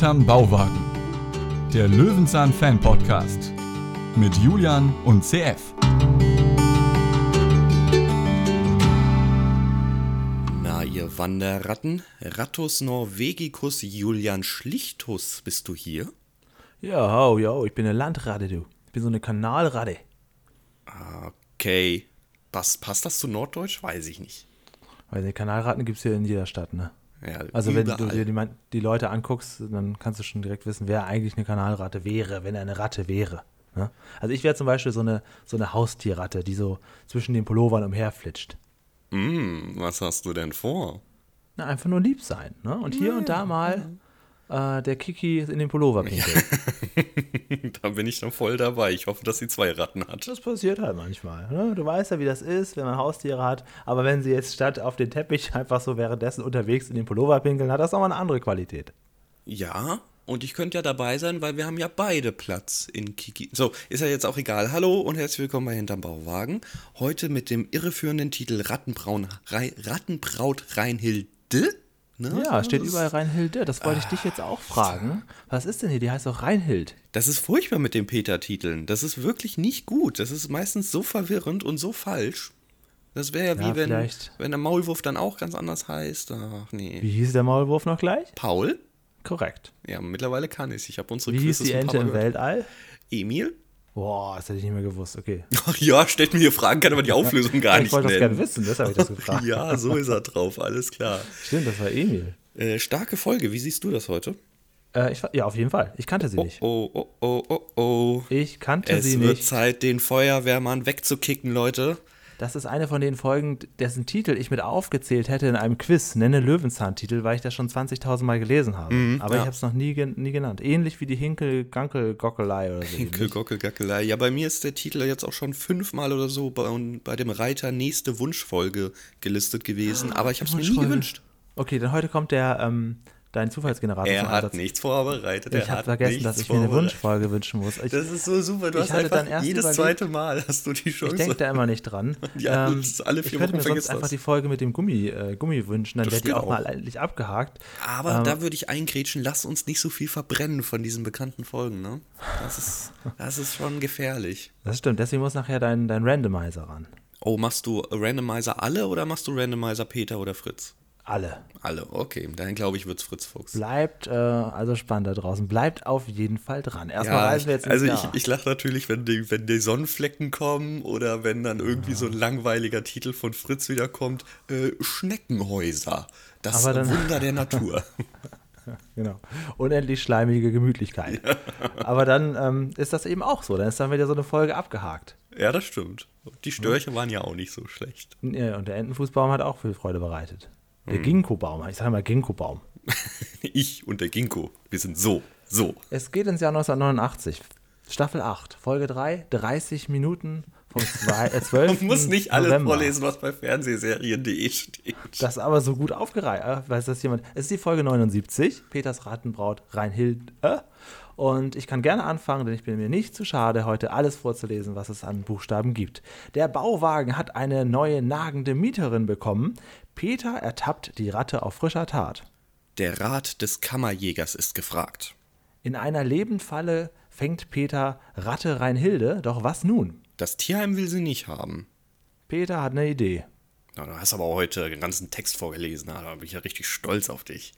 Hinterm Bauwagen. Der Löwenzahn Fan Podcast. Mit Julian und CF. Na, ihr Wanderratten, Rattus Norvegicus Julian Schlichtus, bist du hier? Ja, hau, ja, ich bin eine Landratte, du. Ich bin so eine Kanalratte. Okay. Passt, passt das zu Norddeutsch? Weiß ich nicht. Weil die Kanalratten gibt es hier in jeder Stadt, ne? Ja, Also wenn du überall. dir die, die Leute anguckst, dann kannst du schon direkt wissen, wer eigentlich eine Kanalratte wäre, wenn er eine Ratte wäre. Ne? Also ich wäre zum Beispiel so eine, so eine Haustierratte, die so zwischen den Pullovern umherflitscht. Hm, was hast du denn vor? Na, einfach nur lieb sein. Ne? Und hier und da mal äh, der Kiki in den Pullover pinkeln. da bin ich dann voll dabei. Ich hoffe, dass sie zwei Ratten hat. Das passiert halt manchmal. Ne? Du weißt ja, wie das ist, wenn man Haustiere hat. Aber wenn sie jetzt statt auf den Teppich einfach so währenddessen unterwegs in den Pullover pinkeln, hat das auch mal eine andere Qualität. Ja, und ich könnte ja dabei sein, weil wir haben ja beide Platz in Kiki. So, ist ja jetzt auch egal. Hallo und herzlich willkommen bei Hinterm Bauwagen. Heute mit dem irreführenden Titel Rattenbraun, Rattenbraut Reinhilde. Ne? Ja, steht überall Reinhilde. Das wollte ich dich jetzt auch fragen. Was ist denn hier? Die heißt doch Reinhild. Das ist furchtbar mit den Peter-Titeln. Das ist wirklich nicht gut. Das ist meistens so verwirrend und so falsch. Das wäre ja wie wenn, vielleicht. wenn der Maulwurf dann auch ganz anders heißt. Ach nee. Wie hieß der Maulwurf noch gleich? Paul? Korrekt. Ja, mittlerweile kann ich. Ich habe unsere Wie hieß Quizzes die ein Ente im gehört. Weltall? Emil? Boah, das hätte ich nicht mehr gewusst. Okay. Ach ja, stellt mir hier Fragen, kann aber die Auflösung gar ich nicht wollte das gerne nennen. wissen, deshalb habe ich das gefragt. Ja, so ist er drauf, alles klar. Stimmt, das war Emil. Äh, starke Folge, wie siehst du das heute? Äh, ich, ja, auf jeden Fall. Ich kannte sie Oh, nicht. oh, oh, oh, oh, oh. Ich kannte Es sie wird nicht. Zeit, den Feuerwehrmann wegzukicken, Leute. Das ist eine von den Folgen, dessen Titel ich mit aufgezählt hätte in einem Quiz. Nenne Löwenzahn-Titel, weil ich das schon 20.000 Mal gelesen habe. Aber ja. ich habe es noch nie, nie genannt. Ähnlich wie die Hinkel-Gankel-Gockelei oder so. Hinkel, ähnlich. Gockel, Gackelei. Ja, bei mir ist der Titel jetzt auch schon fünfmal oder so bei, bei dem Reiter nächste Wunschfolge gelistet gewesen, aber ich habe es mir nie gewünscht. Okay, dann heute kommt der, ähm, dein Zufallsgenerator Er hat nichts vorbereitet. er Ich habe vergessen, dass ich mir eine. Wunschfolge wünschen muss. Ich, Das ist so super. Du Ich hast hatte dann erst jedes überlegt- zweite Mal hast du die Chance. ich denke da immer nicht dran. Ähm, Ja, das ist alle vier ich könnte Wochen mir sonst vergisst einfach das. die Folge mit dem Gummi, äh, Gummi wünschen, dann Das wäre die auch, auch. mal endlich abgehakt. Aber Ähm, da würde ich eingrätschen, lass uns nicht so viel verbrennen von diesen bekannten Folgen, ne? Das ist, das ist schon gefährlich. Das stimmt, deswegen muss nachher dein, dein Randomizer ran. Oh, machst du Randomizer alle oder machst du Randomizer Peter oder Fritz? Alle. Alle, okay. Dann glaube ich, wird's Fritz Fuchs. Bleibt äh, also spannend da draußen. Bleibt auf jeden Fall dran. Erstmal Ja, reisen wir jetzt ins also ich, Jahr. ich lache natürlich, wenn die, wenn die Sonnenflecken kommen oder wenn dann irgendwie so ein langweiliger Titel von Fritz wiederkommt. Äh, Schneckenhäuser. Das dann- Wunder der Natur. Genau. Unendlich schleimige Gemütlichkeit. Aber dann ähm, ist das eben auch so. Dann ist dann wieder so eine Folge abgehakt. ja, das stimmt. Die Störche waren ja auch nicht so schlecht. Ja, und der Entenfußbaum hat auch viel Freude bereitet. Der Mhm. Ginkgo-Baum. Ich sage mal Ginkgo-Baum. Ich und der Ginkgo, wir sind so, so. Es geht ins Jahr 1989. Staffel 8, Folge 3, 30 Minuten vom zwei, äh, 12. Man muss nicht alles November. vorlesen, was bei Fernsehserien.de steht. Das ist aber so gut aufgereiht. äh, Weiß das jemand? Es ist die Folge 79, Peters Rattenbraut, Reinhild. Äh? Und ich kann gerne anfangen, denn ich bin mir nicht zu schade, heute alles vorzulesen, was es an Buchstaben gibt. Der Bauwagen hat eine neue nagende Mieterin bekommen. Peter ertappt die Ratte auf frischer Tat. Der Rat des Kammerjägers ist gefragt. In einer Lebendfalle fängt Peter Ratte Reinhilde, doch was nun? Das Tierheim will sie nicht haben. Peter hat eine Idee. Na, du hast aber heute den ganzen Text vorgelesen, da bin ich ja richtig stolz auf dich.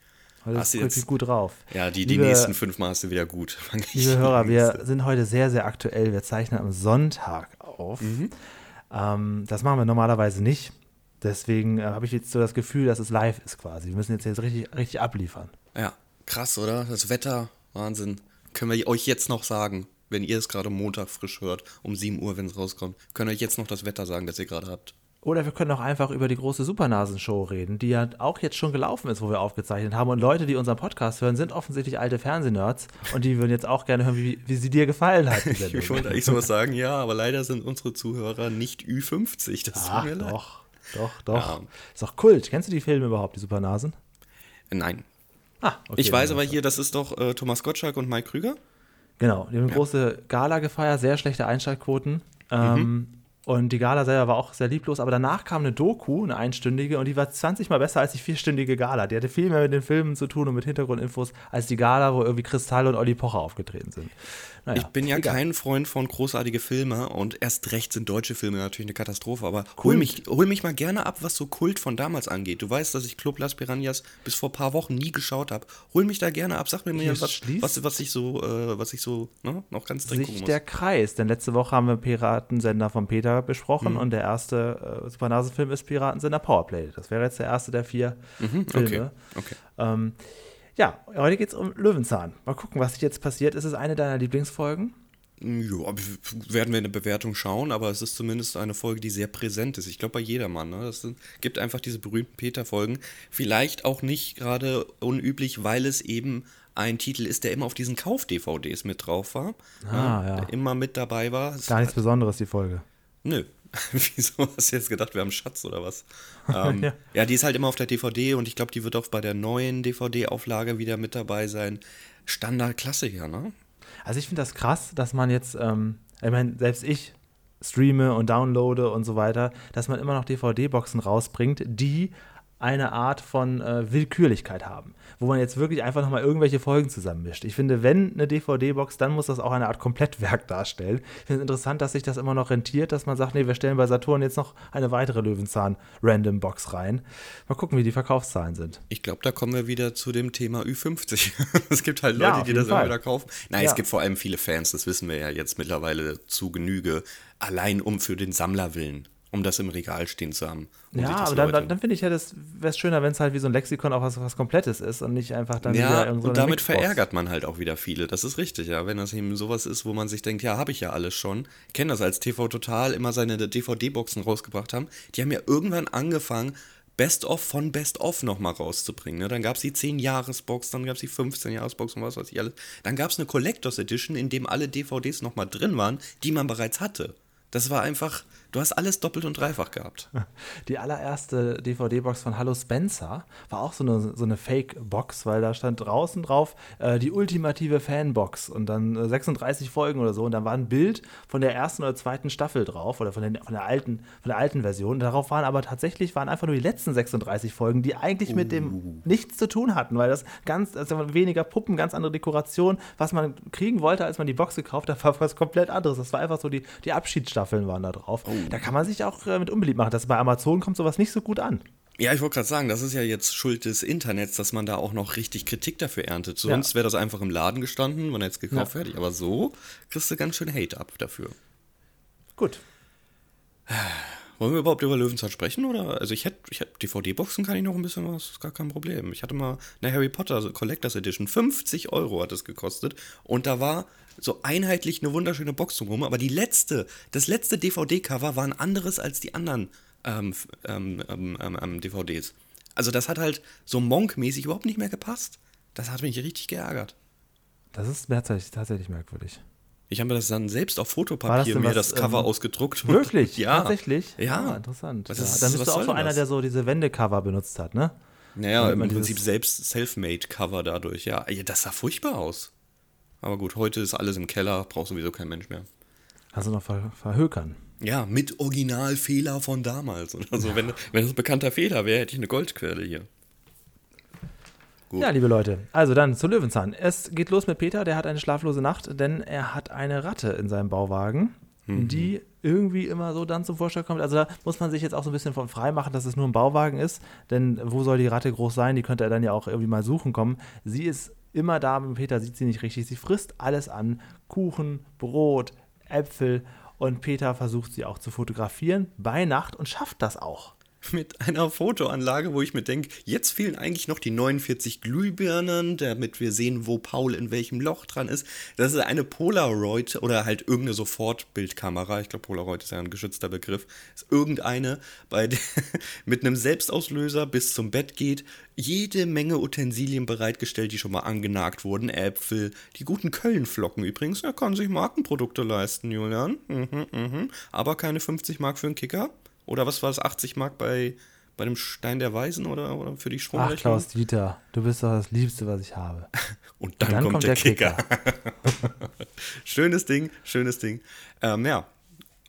Heute Hast ist du richtig jetzt- gut drauf. Ja, die, die Liebe- nächsten fünf Mal hast du wieder gut. Liebe. Hörer, wir sind heute sehr, sehr aktuell. Wir zeichnen am Sonntag auf. Mhm. Ähm, das machen wir normalerweise nicht. Deswegen äh, habe ich jetzt so das Gefühl, dass es live ist quasi. Wir müssen jetzt, jetzt richtig, richtig abliefern. Ja, krass, oder? Das Wetter, Wahnsinn. Können wir euch jetzt noch sagen, wenn ihr es gerade Montag frisch hört, um 7 Uhr, wenn es rauskommt, könnt ihr euch jetzt noch das Wetter sagen, das ihr gerade habt. Oder wir können auch einfach über die große Supernasenshow reden, die ja auch jetzt schon gelaufen ist, wo wir aufgezeichnet haben. Und Leute, die unseren Podcast hören, sind offensichtlich alte Fernsehnerds und die würden jetzt auch gerne hören, wie, wie sie dir gefallen hat. Ich wollte eigentlich sowas sagen, ja, aber leider sind unsere Zuhörer nicht Ü50. Das tut Ach, mir leid. doch, doch, doch. Ja. Ist doch Kult. Kennst du die Filme überhaupt, die Supernasen? Nein. Ah, okay. ich weiß aber hier, das ist doch äh, Thomas Gottschalk und Mike Krüger. Genau, die haben eine große Gala gefeiert, sehr schlechte Einschaltquoten. Ähm, Und die Gala selber war auch sehr lieblos, aber danach kam eine Doku, eine einstündige, und die war 20 Mal besser als die vierstündige Gala. Die hatte viel mehr mit den Filmen zu tun und mit Hintergrundinfos als die Gala, wo irgendwie Kristall und Olli Pocher aufgetreten sind. Naja, ich bin ja egal. kein Freund von großartige Filme und erst recht sind deutsche Filme natürlich eine Katastrophe, aber hol mich, hol mich mal gerne ab, was so Kult von damals angeht. Du weißt, dass ich Club Las Piranhas bis vor ein paar Wochen nie geschaut habe. Hol mich da gerne ab, sag mir mal, was, was, was, ich so, äh, was ich so ne, noch ganz dringend gucken muss. der Kreis, denn letzte Woche haben wir Piratensender von Peter besprochen mhm. und der erste äh, Supernase-Film ist Piratensender Powerplay. Das wäre jetzt der erste der vier mhm, Filme. Okay, okay. Ähm, ja, heute geht es um Löwenzahn. Mal gucken, was jetzt passiert. Ist es eine deiner Lieblingsfolgen? Ja, werden wir in der Bewertung schauen, aber es ist zumindest eine Folge, die sehr präsent ist. Ich glaube, bei jedermann. Ne? Es gibt einfach diese berühmten Peter-Folgen. Vielleicht auch nicht gerade unüblich, weil es eben ein Titel ist, der immer auf diesen Kauf-DVDs mit drauf war. Ah, ja, ja. Der immer mit dabei war. Gar nichts Besonderes, die Folge. Nö, Wieso hast du jetzt gedacht, wir haben Schatz oder was? ähm, ja. ja. die ist halt immer auf der DVD und ich glaube, die wird auch bei der neuen DVD-Auflage wieder mit dabei sein. Standard-Klassiker, ne? Also ich finde das krass, dass man jetzt, ähm, ich meine, selbst ich streame und downloade und so weiter, dass man immer noch DVD-Boxen rausbringt, die eine Art von äh, Willkürlichkeit haben, wo man jetzt wirklich einfach nochmal irgendwelche Folgen zusammenmischt. Ich finde, wenn eine DVD-Box, dann muss das auch eine Art Komplettwerk darstellen. Ich finde es interessant, dass sich das immer noch rentiert, dass man sagt, nee, wir stellen bei Saturn jetzt noch eine weitere Löwenzahn-Random-Box rein. Mal gucken, wie die Verkaufszahlen sind. Ich glaube, da kommen wir wieder zu dem Thema Ü50. es gibt halt Leute, ja, die das Fall. immer wieder kaufen. Nein, ja. es gibt vor allem viele Fans, das wissen wir ja jetzt mittlerweile zu Genüge, allein um für den Sammler willen um das im Regal stehen zu haben. Um ja, aber dann, dann, dann finde ich ja, das wäre es schöner, wenn es halt wie so ein Lexikon auch was, was Komplettes ist und nicht einfach dann ja, wieder irgendwo. Und damit Mixbox. verärgert man halt auch wieder viele. Das ist richtig, ja. Wenn das eben sowas ist, wo man sich denkt, ja, habe ich ja alles schon. Ich kenne das als TV Total immer seine DVD-Boxen rausgebracht haben. Die haben ja irgendwann angefangen, Best-of von Best-of nochmal rauszubringen. Ne? Dann gab es die 10-Jahres-Box, dann gab es die 15-Jahres-Box und was weiß ich alles. Dann gab es eine Collectors Edition, in dem alle DVDs nochmal drin waren, die man bereits hatte. Das war einfach, Du hast alles doppelt und dreifach gehabt. Die allererste DVD-Box von Hallo Spencer war auch so eine, so eine Fake-Box, weil da stand draußen drauf äh, die ultimative Fanbox und dann äh, 36 Folgen oder so. Und dann war ein Bild von der ersten oder zweiten Staffel drauf oder von, den, von, der, alten, von der alten Version. Darauf waren aber tatsächlich waren einfach nur die letzten 36 Folgen, die eigentlich uh. mit dem uh. nichts zu tun hatten, weil das ganz also weniger Puppen, ganz andere Dekoration. Was man kriegen wollte, als man die Box gekauft hat, war was komplett anderes. Das war einfach so, die, die Abschiedsstaffeln waren da drauf. Oh. Da kann man sich auch äh, mit unbeliebt machen. Das bei Amazon kommt sowas nicht so gut an. Ja, ich wollte gerade sagen, das ist ja jetzt Schuld des Internets, dass man da auch noch richtig Kritik dafür erntet. Sonst ja. wäre das einfach im Laden gestanden, man hätte es gekauft, ja. fertig. Aber so kriegst du ganz schön Hate ab dafür. Gut. Wollen wir überhaupt über Löwenzahn sprechen? Oder? Also ich hätte, ich hätte DVD-Boxen kann ich noch ein bisschen was, ist gar kein Problem. Ich hatte mal eine Harry Potter Collectors Edition, 50 Euro hat es gekostet. Und da war so einheitlich eine wunderschöne Box drumherum, aber die letzte, das letzte DVD-Cover war ein anderes als die anderen ähm, ähm, ähm, ähm DVDs. Also das hat halt so Monk-mäßig überhaupt nicht mehr gepasst. Das hat mich richtig geärgert. Das ist tatsächlich, tatsächlich merkwürdig. Ich habe mir das dann selbst auf Fotopapier das mir was, das Cover ähm, ausgedruckt. Wirklich? ja. Tatsächlich? Ja. Ah, interessant. Ja. Ist, dann bist du auch so einer, das? der so diese Wendecover benutzt hat, ne? Naja, im Prinzip selbst Selfmade-Cover dadurch, ja. Das sah furchtbar aus. Aber gut, heute ist alles im Keller, braucht sowieso kein Mensch mehr. Also noch ver verhökern. Ja, mit Originalfehler von damals. Also ja. wenn, wenn das ein bekannter Fehler wäre, hätte ich eine Goldquelle hier. Gut. Ja, liebe Leute, also dann zu Löwenzahn. Es geht los mit Peter, der hat eine schlaflose Nacht, denn er hat eine Ratte in seinem Bauwagen, mhm. die irgendwie immer so dann zum Vorschein kommt. Also da muss man sich jetzt auch so ein bisschen von frei machen, dass es nur ein Bauwagen ist, denn wo soll die Ratte groß sein? Die könnte er dann ja auch irgendwie mal suchen kommen. Sie ist immer da, mit Peter sieht sie nicht richtig. Sie frisst alles an: Kuchen, Brot, Äpfel. Und Peter versucht sie auch zu fotografieren bei Nacht und schafft das auch mit einer Fotoanlage, wo ich mir denke, jetzt fehlen eigentlich noch die 49 Glühbirnen, damit wir sehen, wo Paul in welchem Loch dran ist. Das ist eine Polaroid oder halt irgendeine Sofortbildkamera. Ich glaube, Polaroid ist ja ein geschützter Begriff. Ist irgendeine, bei der mit einem Selbstauslöser bis zum Bett geht. Jede Menge Utensilien bereitgestellt, die schon mal angenagt wurden. Äpfel, die guten Kölnflocken übrigens. Er kann sich Markenprodukte leisten, Julian. Mhm, mhm. Aber keine 50 Mark für einen Kicker. Oder was war das, 80 Mark bei, bei dem Stein der Weisen oder, oder für die Stromrechnung? Ach, Klaus Dieter, du bist doch das Liebste, was ich habe. Und dann, Und dann kommt, kommt, der, der Kicker. Kicker. schönes Ding, schönes Ding. Ähm, ja,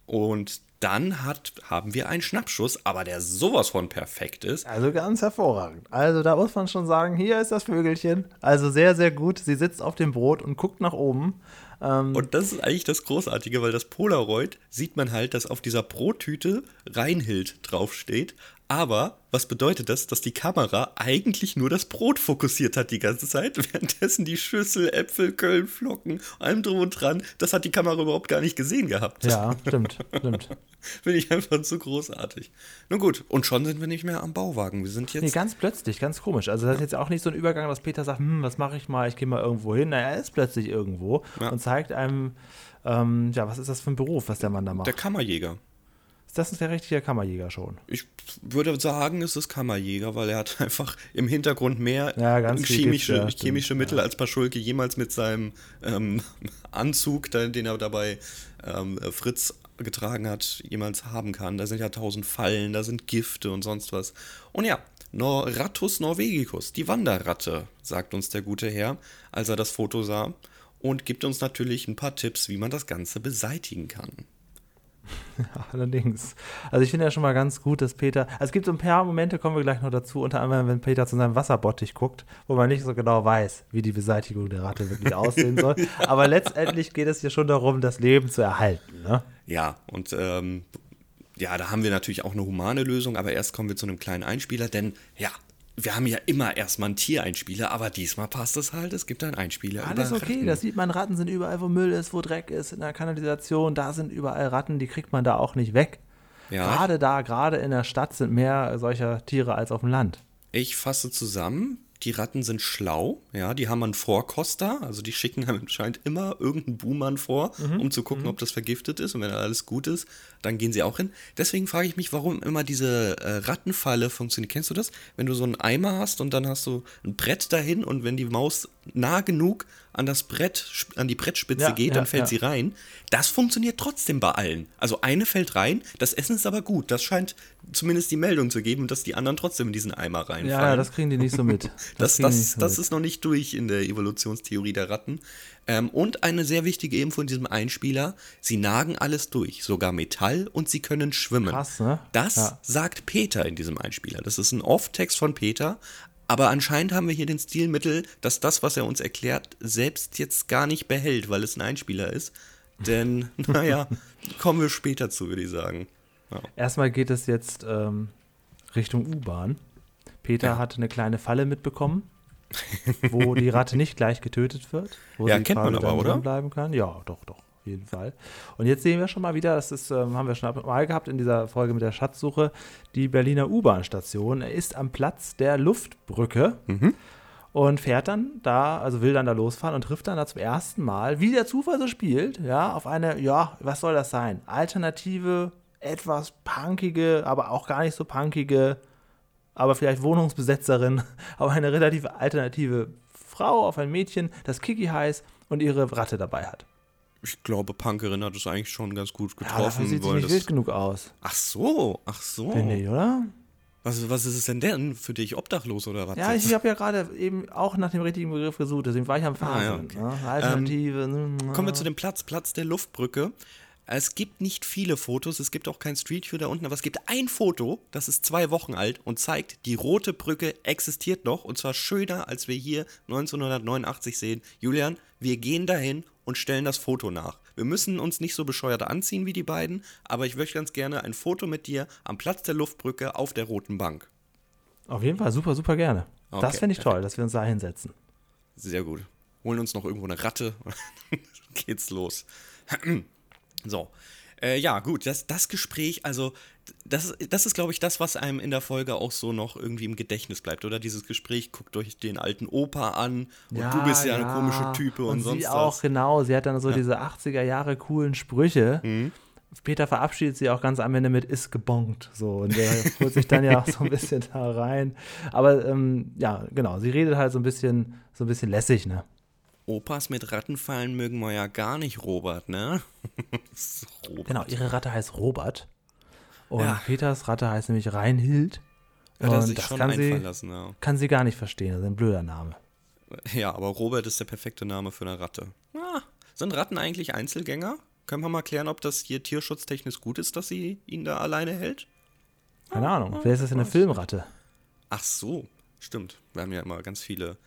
und dann hat, haben wir einen Schnappschuss, aber der sowas von perfekt ist. Also ganz hervorragend. Also da muss man schon sagen, hier ist das Vögelchen. Also sehr, sehr gut. Sie sitzt auf dem Brot und guckt nach oben. Ähm und das ist eigentlich das Großartige, weil das Polaroid sieht man halt, dass auf dieser Brottüte Reinhild draufsteht. Aber was bedeutet das? Dass die Kamera eigentlich nur das Brot fokussiert hat die ganze Zeit, währenddessen die Schüssel, Äpfel, Kölnflocken, allem drum und dran, das hat die Kamera überhaupt gar nicht gesehen gehabt. Ja, stimmt, stimmt. Finde ich einfach zu großartig. Nun gut, und schon sind wir nicht mehr am Bauwagen. Wir sind jetzt. Nee, ganz plötzlich, ganz komisch. Also, das ist jetzt auch nicht so ein Übergang, dass Peter sagt: Hm, was mache ich mal? Ich gehe mal irgendwo hin. Naja, er ist plötzlich irgendwo ja. und zeigt einem, ähm, ja, was ist das für ein Beruf, was der Mann da macht? Der Kammerjäger. Das ist der richtige Kammerjäger schon. Ich würde sagen, es ist Kammerjäger, weil er hat einfach im Hintergrund mehr ja, chemische, ja, chemische Mittel ja. als Paschulke jemals mit seinem ähm, Anzug, den er dabei ähm, Fritz getragen hat, jemals haben kann. Da sind ja tausend Fallen, da sind Gifte und sonst was. Und ja, Norratus norvegicus, die Wanderratte, sagt uns der gute Herr, als er das Foto sah und gibt uns natürlich ein paar Tipps, wie man das Ganze beseitigen kann. Allerdings. Also ich finde ja schon mal ganz gut, dass Peter, also es gibt so ein paar Momente, kommen wir gleich noch dazu, unter anderem, wenn Peter zu seinem Wasserbottich guckt, wo man nicht so genau weiß, wie die Beseitigung der Ratte wirklich aussehen soll. Aber letztendlich geht es ja schon darum, das Leben zu erhalten. Ne? Ja, und ähm, ja, da haben wir natürlich auch eine humane Lösung, aber erst kommen wir zu einem kleinen Einspieler, denn ja, wir haben ja immer erstmal einen Tiereinspieler, aber diesmal passt es halt. Es gibt einen Einspieler. Alles okay, Ratten. das sieht man. Ratten sind überall, wo Müll ist, wo Dreck ist, in der Kanalisation. Da sind überall Ratten, die kriegt man da auch nicht weg. Ja. Gerade da, gerade in der Stadt sind mehr solcher Tiere als auf dem Land. Ich fasse zusammen die Ratten sind schlau, ja, die haben einen Vorkoster, also die schicken anscheinend immer irgendeinen Buhmann vor, mhm. um zu gucken, mhm. ob das vergiftet ist und wenn alles gut ist, dann gehen sie auch hin. Deswegen frage ich mich, warum immer diese äh, Rattenfalle funktioniert. Kennst du das? Wenn du so einen Eimer hast und dann hast du ein Brett dahin und wenn die Maus nah genug an das Brett, an die Brettspitze ja, geht, dann ja, fällt ja. sie rein. Das funktioniert trotzdem bei allen. Also eine fällt rein, das Essen ist aber gut. Das scheint zumindest die Meldung zu geben, dass die anderen trotzdem in diesen Eimer reinfallen. Ja, das kriegen die nicht so mit. Das, das, das, so das mit. ist noch nicht durch in der Evolutionstheorie der Ratten. Ähm, und eine sehr wichtige Info in diesem Einspieler: Sie nagen alles durch, sogar Metall und sie können schwimmen. Krass, ne? Das sagt Peter in diesem Einspieler. Das ist ein Off-Text von Peter, aber anscheinend haben wir hier den Stilmittel, dass das, was er uns erklärt, selbst jetzt gar nicht behält, weil es ein Einspieler ist. Denn, naja, kommen wir später zu, würde ich sagen. Ja. Erstmal geht es jetzt ähm, Richtung U-Bahn. Peter ja. hat eine kleine Falle mitbekommen, wo die Ratte nicht gleich getötet wird. Wo ja, sie kennt man aber, oder? bleiben kann. Ja, doch, doch auf jeden Fall. Und jetzt sehen wir schon mal wieder, das ist, ähm, haben wir schon mal gehabt in dieser Folge mit der Schatzsuche, die Berliner U-Bahn-Station. Er ist am Platz der Luftbrücke. Mhm. Und fährt dann da, also will dann da losfahren und trifft dann da zum ersten Mal, wie der Zufall so spielt, ja, auf eine, ja, was soll das sein? Alternative, etwas punkige, aber auch gar nicht so punkige, aber vielleicht Wohnungsbesetzerin, aber eine relativ alternative Frau auf ein Mädchen, das Kiki heißt und ihre Ratte dabei hat. Ich glaube, Punkerin hat es eigentlich schon ganz gut getroffen. Ja, sieht sie nicht wild genug aus. Ach so, ach so. Finde ich, oder? Was, was ist es denn denn für dich? Obdachlos oder was? Ja, ich habe ja gerade eben auch nach dem richtigen Begriff gesucht, deswegen war ich am Fahren. Ah, ja, okay. ne? Alternative. Ähm, kommen wir zu dem Platz, Platz der Luftbrücke. Es gibt nicht viele Fotos, es gibt auch kein Street View da unten, aber es gibt ein Foto, das ist zwei Wochen alt und zeigt, die rote Brücke existiert noch und zwar schöner, als wir hier 1989 sehen. Julian, wir gehen dahin und stellen das Foto nach. Wir müssen uns nicht so bescheuert anziehen wie die beiden, aber ich möchte ganz gerne ein Foto mit dir am Platz der Luftbrücke auf der roten Bank. Auf jeden Fall, super, super gerne. Okay, das finde ich toll, dass wir uns da hinsetzen. Sehr gut. Holen uns noch irgendwo eine Ratte. geht's los. so. Äh, ja, gut, das, das Gespräch, also das, das ist, glaube ich, das, was einem in der Folge auch so noch irgendwie im Gedächtnis bleibt, oder? Dieses Gespräch, guckt euch den alten Opa an und ja, du bist ja, ja, eine komische Type und, und sonst sie auch, genau. Sie hat dann so ja. diese 80er Jahre coolen Sprüche. Mhm. Peter verabschiedet sie auch ganz am Ende mit ist gebongt. So, und der holt sich dann ja auch so ein bisschen da rein. Aber ähm, ja, genau, sie redet halt so ein bisschen, so ein bisschen lässig, ne? Opas mit Rattenfallen mögen wir ja gar nicht, Robert, ne? Robert. Genau, ihre Ratte heißt Robert. Und ja. Peters Ratte heißt nämlich Reinhild. Hat er sich das kann sie, lassen, ja. kann sie gar nicht verstehen. Das ist ein blöder Name. Ja, aber Robert ist der perfekte Name für eine Ratte. Ah, sind Ratten eigentlich Einzelgänger? Können wir mal klären, ob das hier tierschutztechnisch gut ist, dass sie ihn da alleine hält? Keine Ahnung. Wer ist das denn eine Filmratte? Ach so, stimmt. Wir haben ja immer ganz viele.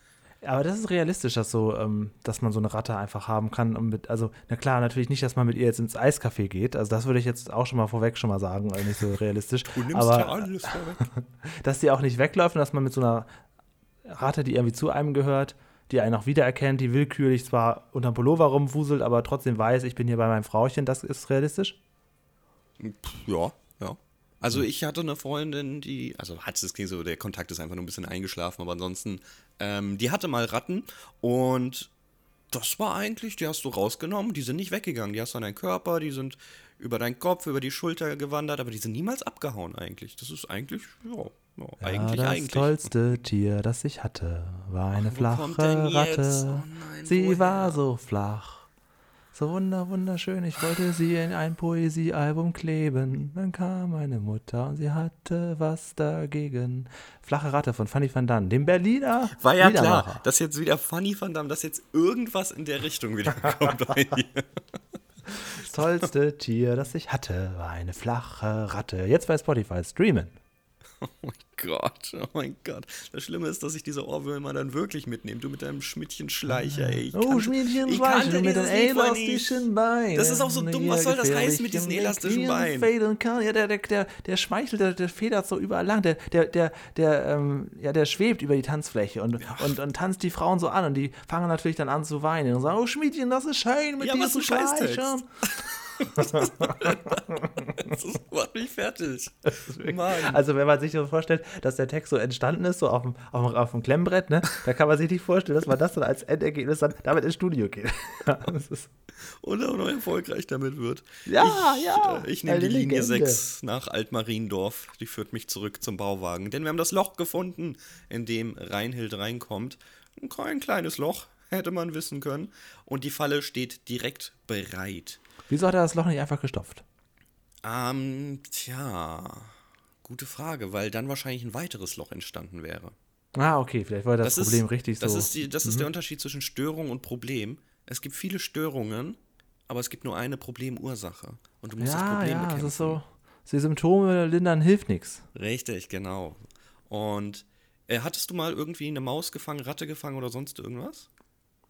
Aber das ist realistisch, dass so, ähm, dass man so eine Ratte einfach haben kann. Mit, also, na klar, natürlich nicht, dass man mit ihr jetzt ins Eiscafé geht. Also das würde ich jetzt auch schon mal vorweg schon mal sagen, äh, nicht so realistisch. Du nimmst Aber ja alles vorweg. dass die auch nicht wegläuft und dass man mit so einer Ratte, die irgendwie zu einem gehört, die einen auch wiedererkennt, die willkürlich zwar unterm Pullover rumwuselt, aber trotzdem weiß, ich bin hier bei meinem Frauchen, das ist realistisch? Ja, ja. Also ich hatte eine Freundin, die, also hat es klingt so, der Kontakt ist einfach nur ein bisschen eingeschlafen, aber ansonsten, ähm, die hatte mal Ratten und das war eigentlich, die hast du rausgenommen, die sind nicht weggegangen, die hast du an deinen Körper, die sind über deinen Kopf, über die Schulter gewandert, aber die sind niemals abgehauen eigentlich. Das ist eigentlich, ja, ja eigentlich, ja, das eigentlich. tollste Tier, das ich hatte, war eine denn flache? Ratte. Oh nein, Sie woher? war so flach. So wunder, wunderschön, ich wollte sie in ein Poesiealbum kleben. Dann kam meine Mutter und sie hatte was dagegen. Flache Ratte von Fanny van Dan, dem Berliner War ja klar, dass jetzt wieder Funny Van Damme, dass jetzt irgendwas in der Richtung wieder kommt bei dir. Das tollste Tier, das ich hatte, war eine flache Ratte. Jetzt bei Spotify streamen. Oh mein Gott, oh mein Gott. Das Schlimme ist, dass ich diese Ohrwürmer dann wirklich mitnehme. Du mit deinem Schmidtchen Schleicher, ey. Ich Oh, kannte- Schmiedchen, ich Schleichen kannte mit den elastischen Beinen. Das ist auch so dumm, was soll das heißen mit diesen elastischen Beinen? Ja, der, der, der, der schmeichelt, der, der federt so überall lang. Der, der, der, der, ähm, ja, der schwebt über die Tanzfläche und, und, und tanzt die Frauen so an und die fangen natürlich dann an zu weinen und sagen, oh Schmiedchen, das ist schön mit Ja, dir was ein. Das macht mich fertig. Mann. Also wenn man sich so vorstellt, dass der Text so entstanden ist, so auf dem, auf dem, auf dem Klemmbrett, ne, da kann man sich nicht vorstellen, dass man das dann als Endergebnis dann damit ins Studio geht. Und auch noch erfolgreich damit wird. Ja, ich, ja, Äh, ich nehme die Linie Legende. 6 nach Altmariendorf. Die führt mich zurück zum Bauwagen. Denn wir haben das Loch gefunden, in dem Reinhild reinkommt. Kein kleines Loch, hätte man wissen können. Und die Falle steht direkt bereit. Wieso hat er das Loch nicht einfach gestopft? Ähm, tja, gute Frage, weil dann wahrscheinlich ein weiteres Loch entstanden wäre. Ah, okay, vielleicht wollte das, Problem ist, richtig das so. Mhm. Ist die, das ist der Unterschied zwischen Störung und Problem. Es gibt viele Störungen, aber es gibt nur eine Problemursache. Und du musst das ja, Problem ja, bekämpfen. das ist so. Die Symptome lindern hilft nichts. Richtig, genau. Und äh, hattest du mal irgendwie eine Maus gefangen, Ratte gefangen oder sonst irgendwas?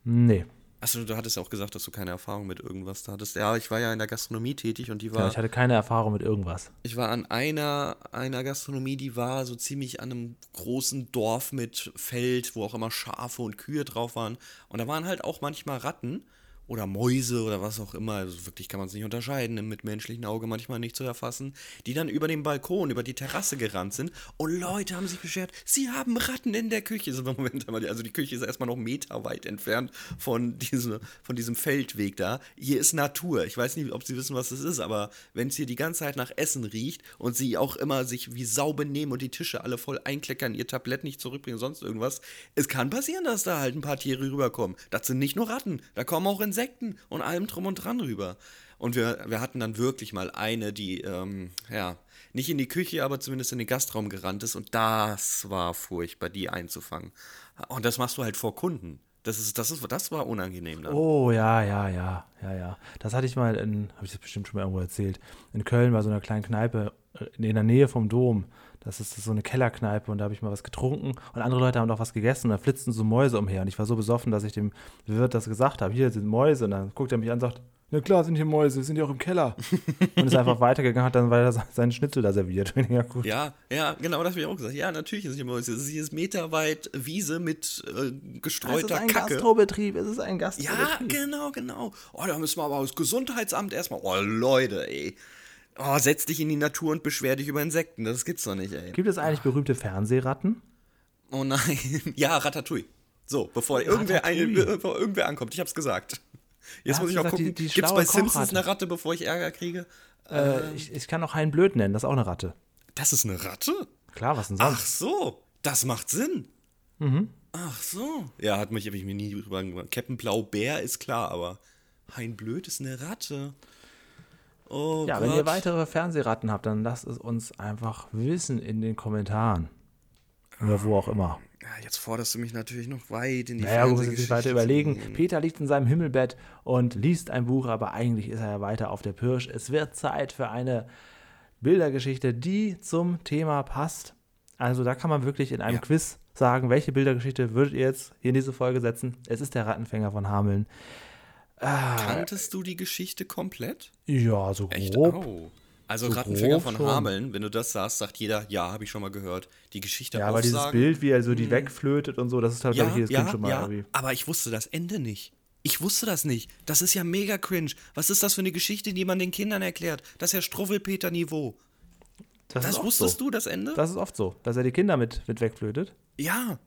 Nee. Achso, du hattest ja auch gesagt, dass du keine Erfahrung mit irgendwas da hattest. Ja, ich war ja in der Gastronomie tätig und die Ja, war. ich hatte keine Erfahrung mit irgendwas. Ich war an einer, einer Gastronomie, die war so ziemlich an einem großen Dorf mit Feld, wo auch immer Schafe und Kühe drauf waren. Und da waren halt auch manchmal Ratten oder Mäuse oder was auch immer. Also wirklich kann man es nicht unterscheiden, im mitmenschlichen Auge manchmal nicht zu erfassen, die dann über den Balkon, über die Terrasse gerannt sind. Und Leute haben sich beschwert, sie haben Ratten in der Küche. So, Moment also die Küche ist erstmal noch meterweit entfernt von, diese, von diesem Feldweg da. Hier ist Natur. Ich weiß nicht, ob Sie wissen, was das ist, aber wenn es hier die ganze Zeit nach Essen riecht und sie auch immer sich wie Sau benehmen und die Tische alle voll einkleckern, ihr Tablett nicht zurückbringen, sonst irgendwas, es kann passieren, dass da halt ein paar Tiere rüberkommen. Das sind nicht nur Ratten, da kommen auch Insekten und allem drum und dran rüber. Und wir, wir hatten dann wirklich mal eine, die, ähm, ja, nicht in die Küche, aber zumindest in den Gastraum gerannt ist und das war furchtbar, die einzufangen. Und das machst du halt vor Kunden. Das, ist, das, ist, das war unangenehm dann. Oh, ja, ja, ja, ja, ja. Das hatte ich mal in, habe ich das bestimmt schon mal irgendwo erzählt, in Köln bei so einer kleinen Kneipe äh, in der Nähe vom Dom. Das ist so eine Kellerkneipe und da habe ich mal was getrunken und andere Leute haben doch was gegessen und da flitzten so Mäuse umher und ich war so besoffen, dass ich dem Wirt das gesagt habe, hier sind Mäuse und dann guckt er mich an und sagt, na klar sind hier Mäuse, sind ja auch im Keller. und ist einfach weitergegangen, hat dann weiter seinen Schnitzel da serviert. ja, gut. Ja, ja, genau, das habe ich auch gesagt. Ja, natürlich ist es hier Mäuse. Es ist hier meterweit Wiese mit äh, Es ist gestreuter ein Kacke. Gastrobetrieb, es ist ein Ja, Gastrobetrieb. genau, genau. Oh, da müssen wir aber aus Gesundheitsamt erstmal. Oh, Leute, ey. Oh, setz dich in die Natur und beschwer dich über Insekten. Das gibt's doch nicht, ey. Gibt es eigentlich berühmte Fernsehratten? Oh nein. Ja, Ratatouille. So, bevor irgendwer, ein, bevor irgendwer ankommt. Ich hab's gesagt. Jetzt Ja, muss ich auch gucken, die- die gibt's bei Simpsons Kochratte. eine Ratte, bevor ich Ärger kriege? Äh, ich, ich kann auch Hein Blöd nennen, das ist auch eine Ratte. Das ist eine Ratte? Klar, was denn sonst? Ach so, das macht Sinn. Mhm. Ach so. Ja, hat mich, hab ich mir nie drüber gemacht. Captain Blaubär ist klar, aber Hein Blöd ist eine Ratte. Oh Ja, Gott. wenn ihr weitere Fernsehratten habt, dann lasst es uns einfach wissen in den Kommentaren. Oder wo auch immer. Ja, jetzt forderst du mich natürlich noch weit in die Naja, nicht Fernsehgeschichte weiter überlegen. Peter liegt in seinem Himmelbett und liest ein Buch, aber eigentlich ist er ja weiter auf der Pirsch. Es wird Zeit für eine Bildergeschichte, die zum Thema passt. Also da kann man wirklich in einem Ja. Quiz sagen, welche Bildergeschichte würdet ihr jetzt hier in diese Folge setzen? Es ist der Rattenfänger von Hameln. Kanntest du die Geschichte komplett? Ja, so Echt? grob. Oh. Also So Rattenfänger von schon. Hameln, wenn du das sagst, sagt jeder, ja, habe ich schon mal gehört. Die Geschichte Ja, aber dieses aufsagen. Bild, wie er so die wegflötet und so, das ist halt, glaube ja, ich, jedes ja, Kind schon mal ja, irgendwie. aber ich wusste das Ende nicht. Ich wusste das nicht. Das ist ja mega cringe. Was ist das für eine Geschichte, die man den Kindern erklärt? Das ist ja Struwwelpeter-Niveau. Das, oft wusstest so. du, das Ende? Das ist oft so, dass er die Kinder mit, mit wegflötet. ja.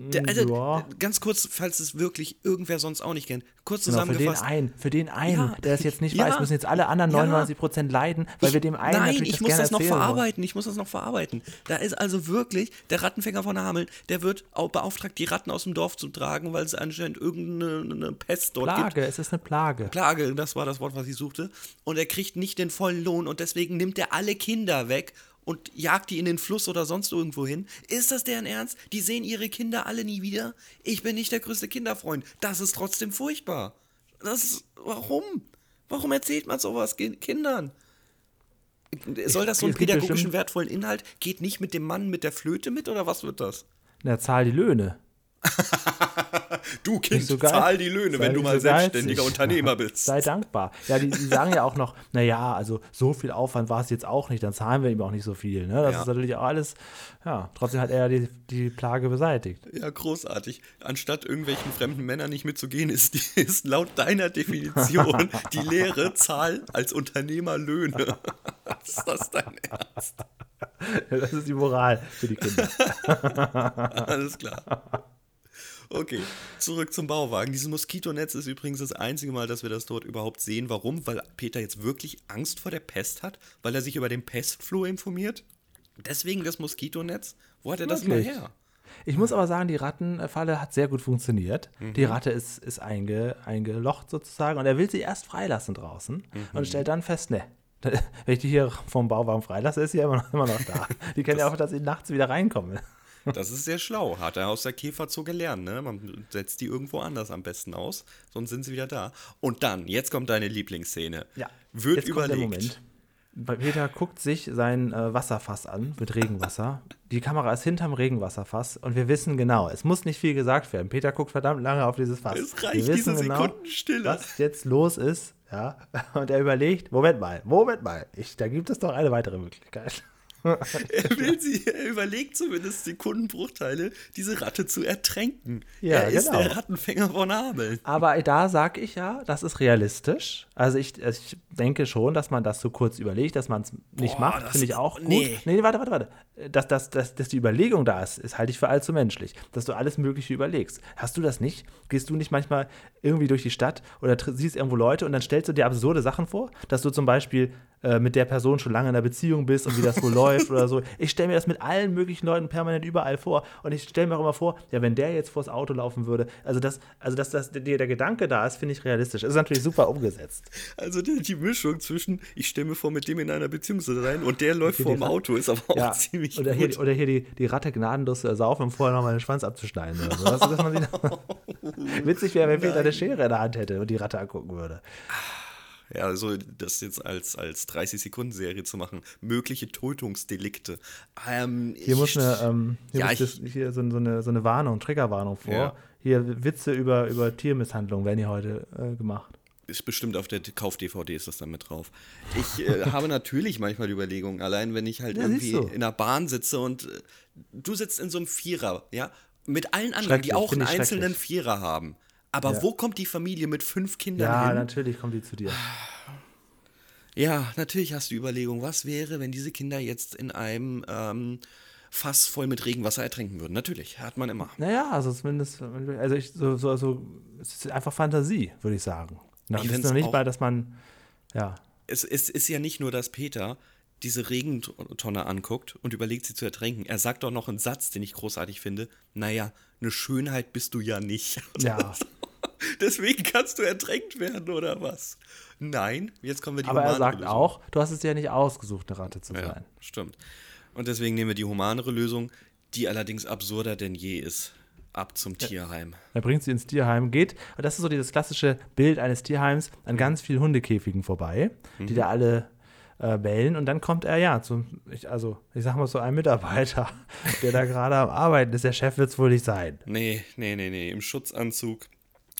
Der, also, ja. Ganz kurz, falls es wirklich irgendwer sonst auch nicht kennt. Kurz Genau, für den zusammengefasst. einen, für den einen, Ja, der es jetzt nicht ja, weiß, müssen jetzt alle anderen ja. 99% leiden, weil wir dem einen Nein, natürlich ich das muss das noch verarbeiten. Ich muss das noch verarbeiten. Da ist also wirklich der Rattenfänger von Hameln, der wird beauftragt, die Ratten aus dem Dorf zu tragen, weil es anscheinend irgendeine eine Pest dort gibt. Plage, es ist eine Plage. Plage, das war das Wort, was ich suchte. Und er kriegt nicht den vollen Lohn und deswegen nimmt er alle Kinder weg und jagt die in den Fluss oder sonst irgendwo hin. Ist das deren Ernst? Die sehen ihre Kinder alle nie wieder? Ich bin nicht der größte Kinderfreund. Das ist trotzdem furchtbar. Das ist, warum? Warum erzählt man sowas Ki- Kindern? Soll das so einen pädagogischen wertvollen Inhalt? Geht nicht mit dem Mann mit der Flöte mit oder was wird das? Na, zahl die Löhne. Du Kind, so zahl die Löhne, Sei wenn du mal so geizig. selbstständiger Unternehmer bist. Sei dankbar. Ja, die, die sagen ja auch noch, naja, also so viel Aufwand war es jetzt auch nicht, dann zahlen wir ihm auch nicht so viel. Ne? Das Ja. ist natürlich auch alles, ja, trotzdem hat er die, die Plage beseitigt. Ja, großartig. Anstatt irgendwelchen fremden Männern nicht mitzugehen, ist, die, ist laut deiner Definition die Lehre Zahl als Unternehmer Löhne. ist das dein Ernst? Das ist die Moral für die Kinder. Alles klar. Okay, zurück zum Bauwagen. Dieses Moskitonetz ist übrigens das einzige Mal, dass wir das dort überhaupt sehen. Warum? Weil Peter jetzt wirklich Angst vor der Pest hat, weil er sich über den Pestfloh informiert. Deswegen das Moskitonetz. Wo hat er das mal her? Ich muss aber sagen, die Rattenfalle hat sehr gut funktioniert. Mhm. Die Ratte ist, ist einge, eingelocht sozusagen und er will sie erst freilassen draußen Mhm. und stellt dann fest, ne, wenn ich die hier vom Bauwagen freilasse, ist sie ja immer noch, immer noch da. Die kennen ja auch, dass sie nachts wieder reinkommen. Das ist sehr schlau. Hat er aus der Käferzoo gelernt, ne? Man setzt die irgendwo anders am besten aus, sonst sind sie wieder da. Und dann, jetzt kommt deine Lieblingsszene. Wird Jetzt kommt der überlegt. Moment. Peter guckt sich sein äh, Wasserfass an mit Regenwasser. Die Kamera ist hinterm Regenwasserfass und wir wissen genau, es muss nicht viel gesagt werden. Peter guckt verdammt lange auf dieses Fass. Es wir reicht wissen diese genau, Sekundenstille. was jetzt los ist. Ja, und er überlegt, Moment mal, Moment mal, ich, da gibt es doch eine weitere Möglichkeit. Er will sie, er überlegt zumindest Sekundenbruchteile, diese Ratte zu ertränken. Ja, er ist genau. der Rattenfänger von Hameln. Aber da sage ich ja, das ist realistisch. Also ich, ich denke schon, dass man das so kurz überlegt, dass man es nicht Boah, macht, finde ich auch gut. nee. Nee, warte, warte, warte. Dass, dass, dass, dass die Überlegung da ist, ist halte ich für allzu menschlich. Dass du alles Mögliche überlegst. Hast du das nicht? Gehst du nicht manchmal irgendwie durch die Stadt oder siehst irgendwo Leute und dann stellst du dir absurde Sachen vor? Dass du zum Beispiel äh, mit der Person schon lange in einer Beziehung bist und wie das wohl läuft oder so. Ich stelle mir das mit allen möglichen Leuten permanent überall vor. Und ich stelle mir auch immer vor, ja, wenn der jetzt vors Auto laufen würde, also das, also dass das, der, der Gedanke da ist, finde ich realistisch. Ist natürlich super umgesetzt. Also die, die Mischung zwischen, ich stelle mir vor, mit dem in einer Beziehung zu sein und der läuft Okay, vor die dem Ra- Auto, ist aber auch Ja, ziemlich oder gut. hier, oder hier die, die Ratte gnadenlos zu ersaufen und vorher nochmal den Schwanz abzuschneiden. Oder so. Dass man Witzig wäre, wenn Peter eine Schere in der Hand hätte und die Ratte angucken würde. Ja, also das jetzt als, als 30-Sekunden-Serie zu machen. Mögliche Tötungsdelikte. Ähm, Hier muss eine, ähm, hier Ja, muss das, ich- hier so, so, eine, so eine Warnung, Triggerwarnung vor. Ja. Hier Witze über, über Tiermisshandlung werden hier heute äh, gemacht. Ist bestimmt auf der Kauf-DVD ist das dann mit drauf. Ich äh, habe natürlich manchmal die Überlegung, allein wenn ich halt Ja, irgendwie in der Bahn sitze und äh, du sitzt in so einem Vierer, ja, mit allen anderen, die auch einen ich einzelnen. Vierer haben. Aber Ja. wo kommt die Familie mit fünf Kindern Ja, hin? natürlich kommt die zu dir. Ja, natürlich hast du die Überlegung, was wäre, wenn diese Kinder jetzt in einem ähm, Fass voll mit Regenwasser ertränken würden? Natürlich, hat man immer. Naja, also zumindest, also ich, so, so, so, es ist einfach Fantasie, würde ich sagen. Das Ich ist noch nicht auch- mal, dass man, ja, Es, es ist ja nicht nur, dass Peter diese Regentonne anguckt und überlegt, sie zu ertränken. Er sagt doch noch einen Satz, den ich großartig finde. Naja, eine Schönheit bist du ja nicht. ja. Deswegen kannst du ertränkt werden, oder was? Nein, jetzt kommen wir die Aber er sagt Lösung. auch, du hast es dir ja nicht ausgesucht, eine Ratte zu Ja, sein. stimmt. Und deswegen nehmen wir die humanere Lösung. Die allerdings absurder denn je ist. Ab zum Tierheim. Er bringt sie ins Tierheim, geht, und das ist so dieses klassische Bild eines Tierheims, an ganz vielen Hundekäfigen vorbei, die da alle äh, bellen. Und dann kommt er ja zum, ich, also ich sag mal so, ein Mitarbeiter, der da gerade am Arbeiten ist. Der Chef wird es wohl nicht sein. Nee, nee, nee, nee. Im Schutzanzug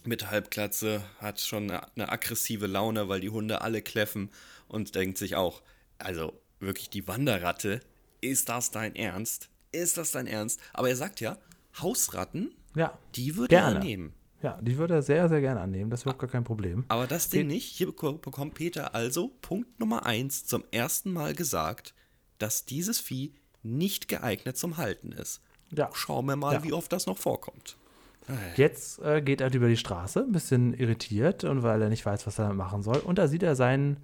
mit Halbglatze hat schon eine, eine aggressive Laune, weil die Hunde alle kläffen und denkt sich auch, also wirklich die Wanderratte, ist das dein Ernst? Ist das dein Ernst? Aber er sagt ja, Hausratten, Ja, die würde Gerne. er nehmen. ja, die würde er sehr, sehr gerne annehmen. Das wird gar kein Problem. Aber das Ding nicht. Hier beko- bekommt Peter also Punkt Nummer eins zum ersten Mal gesagt, dass dieses Vieh nicht geeignet zum Halten ist. Ja. Schauen wir mal, Ja. wie oft das noch vorkommt. Jetzt äh, geht er über die Straße, ein bisschen irritiert und weil er nicht weiß, was er damit machen soll. Und da sieht er seinen,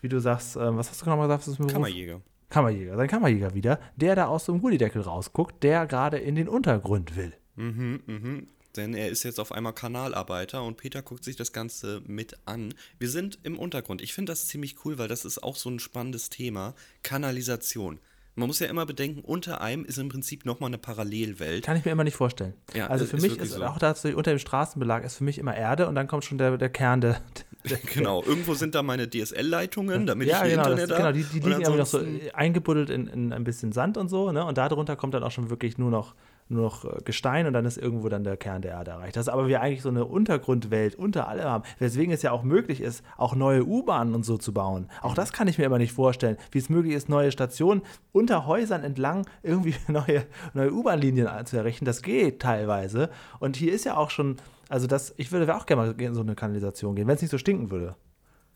wie du sagst, äh, was hast du genau gesagt? Das ist ein Beruf? Kammerjäger. Kammerjäger, sein Kammerjäger wieder, der da aus dem Gullideckel rausguckt, der gerade in den Untergrund will. Mhm, mhm. Denn er ist jetzt auf einmal Kanalarbeiter und Peter guckt sich das Ganze mit an. Wir sind im Untergrund. Ich finde das ziemlich cool, weil das ist auch so ein spannendes Thema. Kanalisation. Man muss ja immer bedenken, unter einem ist im Prinzip nochmal eine Parallelwelt. Kann ich mir immer nicht vorstellen. Ja, also ist für mich wirklich ist so. auch tatsächlich unter dem Straßenbelag ist für mich immer Erde und dann kommt schon der, der Kern der. der Genau, irgendwo sind da meine DSL-Leitungen, damit ja, ich genau, das, Internet genau, habe. die, die liegen irgendwie noch so eingebuddelt in, in ein bisschen Sand und so, ne? Und darunter kommt dann auch schon wirklich nur noch, nur noch äh, Gestein und dann ist irgendwo dann der Kern der Erde erreicht. Das ist aber wir eigentlich so eine Untergrundwelt unter allem haben, weswegen es ja auch möglich ist, auch neue U-Bahnen und so zu bauen. Auch das kann ich mir immer nicht vorstellen, wie es möglich ist, neue Stationen unter Häusern entlang irgendwie neue, neue U-Bahn-Linien zu errichten. Das geht teilweise. Und hier ist ja auch schon, also das, ich würde auch gerne mal in so eine Kanalisation gehen, wenn es nicht so stinken würde.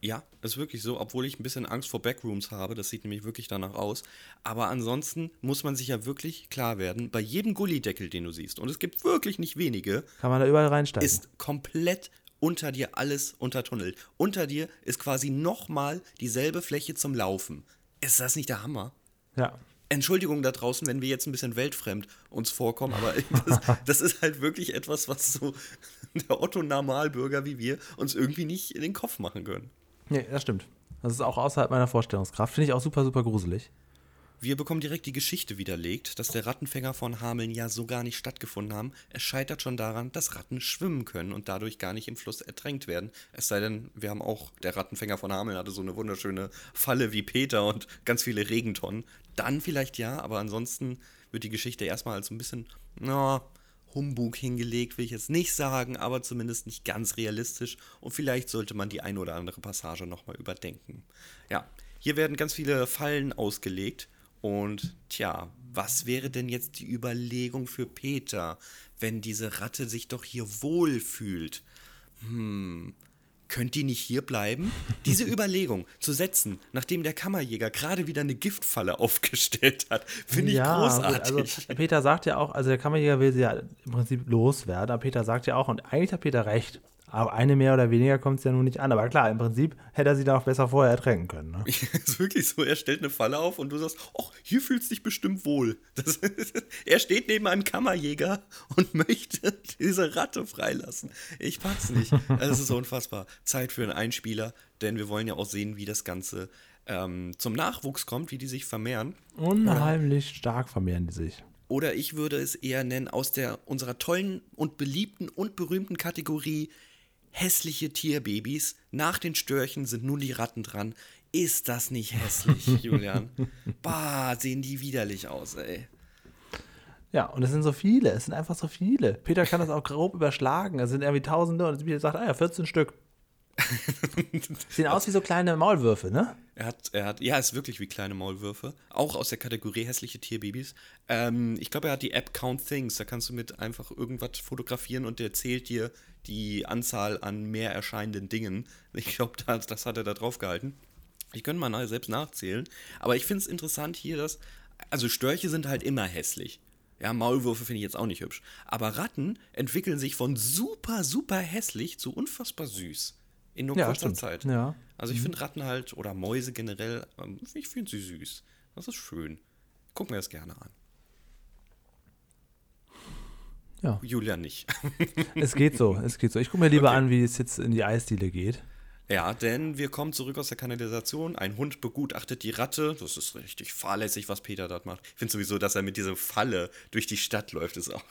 Ja, ist wirklich so, obwohl ich ein bisschen Angst vor Backrooms habe. Das sieht nämlich wirklich danach aus. Aber ansonsten muss man sich ja wirklich klar werden, bei jedem Gullideckel, den du siehst, und es gibt wirklich nicht wenige, Kann man da überall reinsteigen. ist komplett unter dir alles untertunnelt. Unter dir ist quasi nochmal dieselbe Fläche zum Laufen. Ist das nicht der Hammer? ja. Entschuldigung da draußen, wenn wir jetzt ein bisschen weltfremd uns vorkommen, aber das, das ist halt wirklich etwas, was so der Otto-Normalbürger wie wir uns irgendwie nicht in den Kopf machen können. Nee, das stimmt. Das ist auch außerhalb meiner Vorstellungskraft. Finde ich auch super, super gruselig. Wir bekommen direkt die Geschichte widerlegt, dass der Rattenfänger von Hameln ja so gar nicht stattgefunden haben. Es scheitert schon daran, dass Ratten schwimmen können und dadurch gar nicht im Fluss ertränkt werden. Es sei denn, wir haben auch, der Rattenfänger von Hameln hatte so eine wunderschöne Falle wie Peter und ganz viele Regentonnen. Dann vielleicht ja, aber ansonsten wird die Geschichte erstmal als ein bisschen, na, Humbug hingelegt, will ich jetzt nicht sagen, aber zumindest nicht ganz realistisch. Und vielleicht sollte man die eine oder andere Passage nochmal überdenken. Ja, hier werden ganz viele Fallen ausgelegt. Und tja, was wäre denn jetzt die Überlegung für Peter, wenn diese Ratte sich doch hier wohl fühlt? Hm, könnte die nicht hier bleiben? Diese Überlegung zu setzen, nachdem der Kammerjäger gerade wieder eine Giftfalle aufgestellt hat, finde ich großartig. Gut, also Peter sagt ja auch, also der Kammerjäger will sie ja im Prinzip loswerden, aber Peter sagt ja auch, und eigentlich hat Peter recht, aber eine mehr oder weniger kommt es ja nun nicht an. Aber klar, im Prinzip hätte er sie da auch besser vorher ertränken können. Ne? ist wirklich so, er stellt eine Falle auf und du sagst, ach, hier fühlst du dich bestimmt wohl. Das, er steht neben einem Kammerjäger und möchte diese Ratte freilassen. Ich pack's nicht. Es ist unfassbar. Zeit für einen Einspieler, denn wir wollen ja auch sehen, wie das Ganze ähm, zum Nachwuchs kommt, wie die sich vermehren. Unheimlich stark vermehren die sich. Oder ich würde es eher nennen, aus der unserer tollen und beliebten und berühmten Kategorie hässliche Tierbabys. Nach den Störchen sind nun die Ratten dran. Ist das nicht hässlich, Julian? Bah, sehen die widerlich aus, ey. Ja, und es sind so viele, es sind einfach so viele. Peter kann das auch grob überschlagen. Es sind irgendwie Tausende und Peter sagt, ah ja, 14 Stück. Sehen aus wie so kleine Maulwürfe, ne? Er hat, er hat, ja, ist wirklich wie kleine Maulwürfe. Auch aus der Kategorie hässliche Tierbabys. Ähm, ich glaube, er hat die App Count Things. Da kannst du mit einfach irgendwas fotografieren und der zählt dir die Anzahl an mehr erscheinenden Dingen. Ich glaube, das, das hat er da drauf gehalten. Ich könnte mal selbst nachzählen. Aber ich finde es interessant hier, dass. Also Störche sind halt immer hässlich. Ja, Maulwürfe finde ich jetzt auch nicht hübsch. Aber Ratten entwickeln sich von super, super hässlich zu unfassbar süß. In nur Ja, kurzer stimmt. Zeit. Ja. Also ich finde Ratten halt, oder Mäuse generell, ähm, ich finde sie süß. Das ist schön. Guck mir das gerne an. Ja. Julia nicht. Es geht so, es geht so. Ich gucke mir lieber an, wie es jetzt in die Eisdiele geht. Ja, denn wir kommen zurück aus der Kanalisation. Ein Hund begutachtet die Ratte. Das ist richtig fahrlässig, was Peter dort macht. Ich finde sowieso, dass er mit dieser Falle durch die Stadt läuft, ist auch.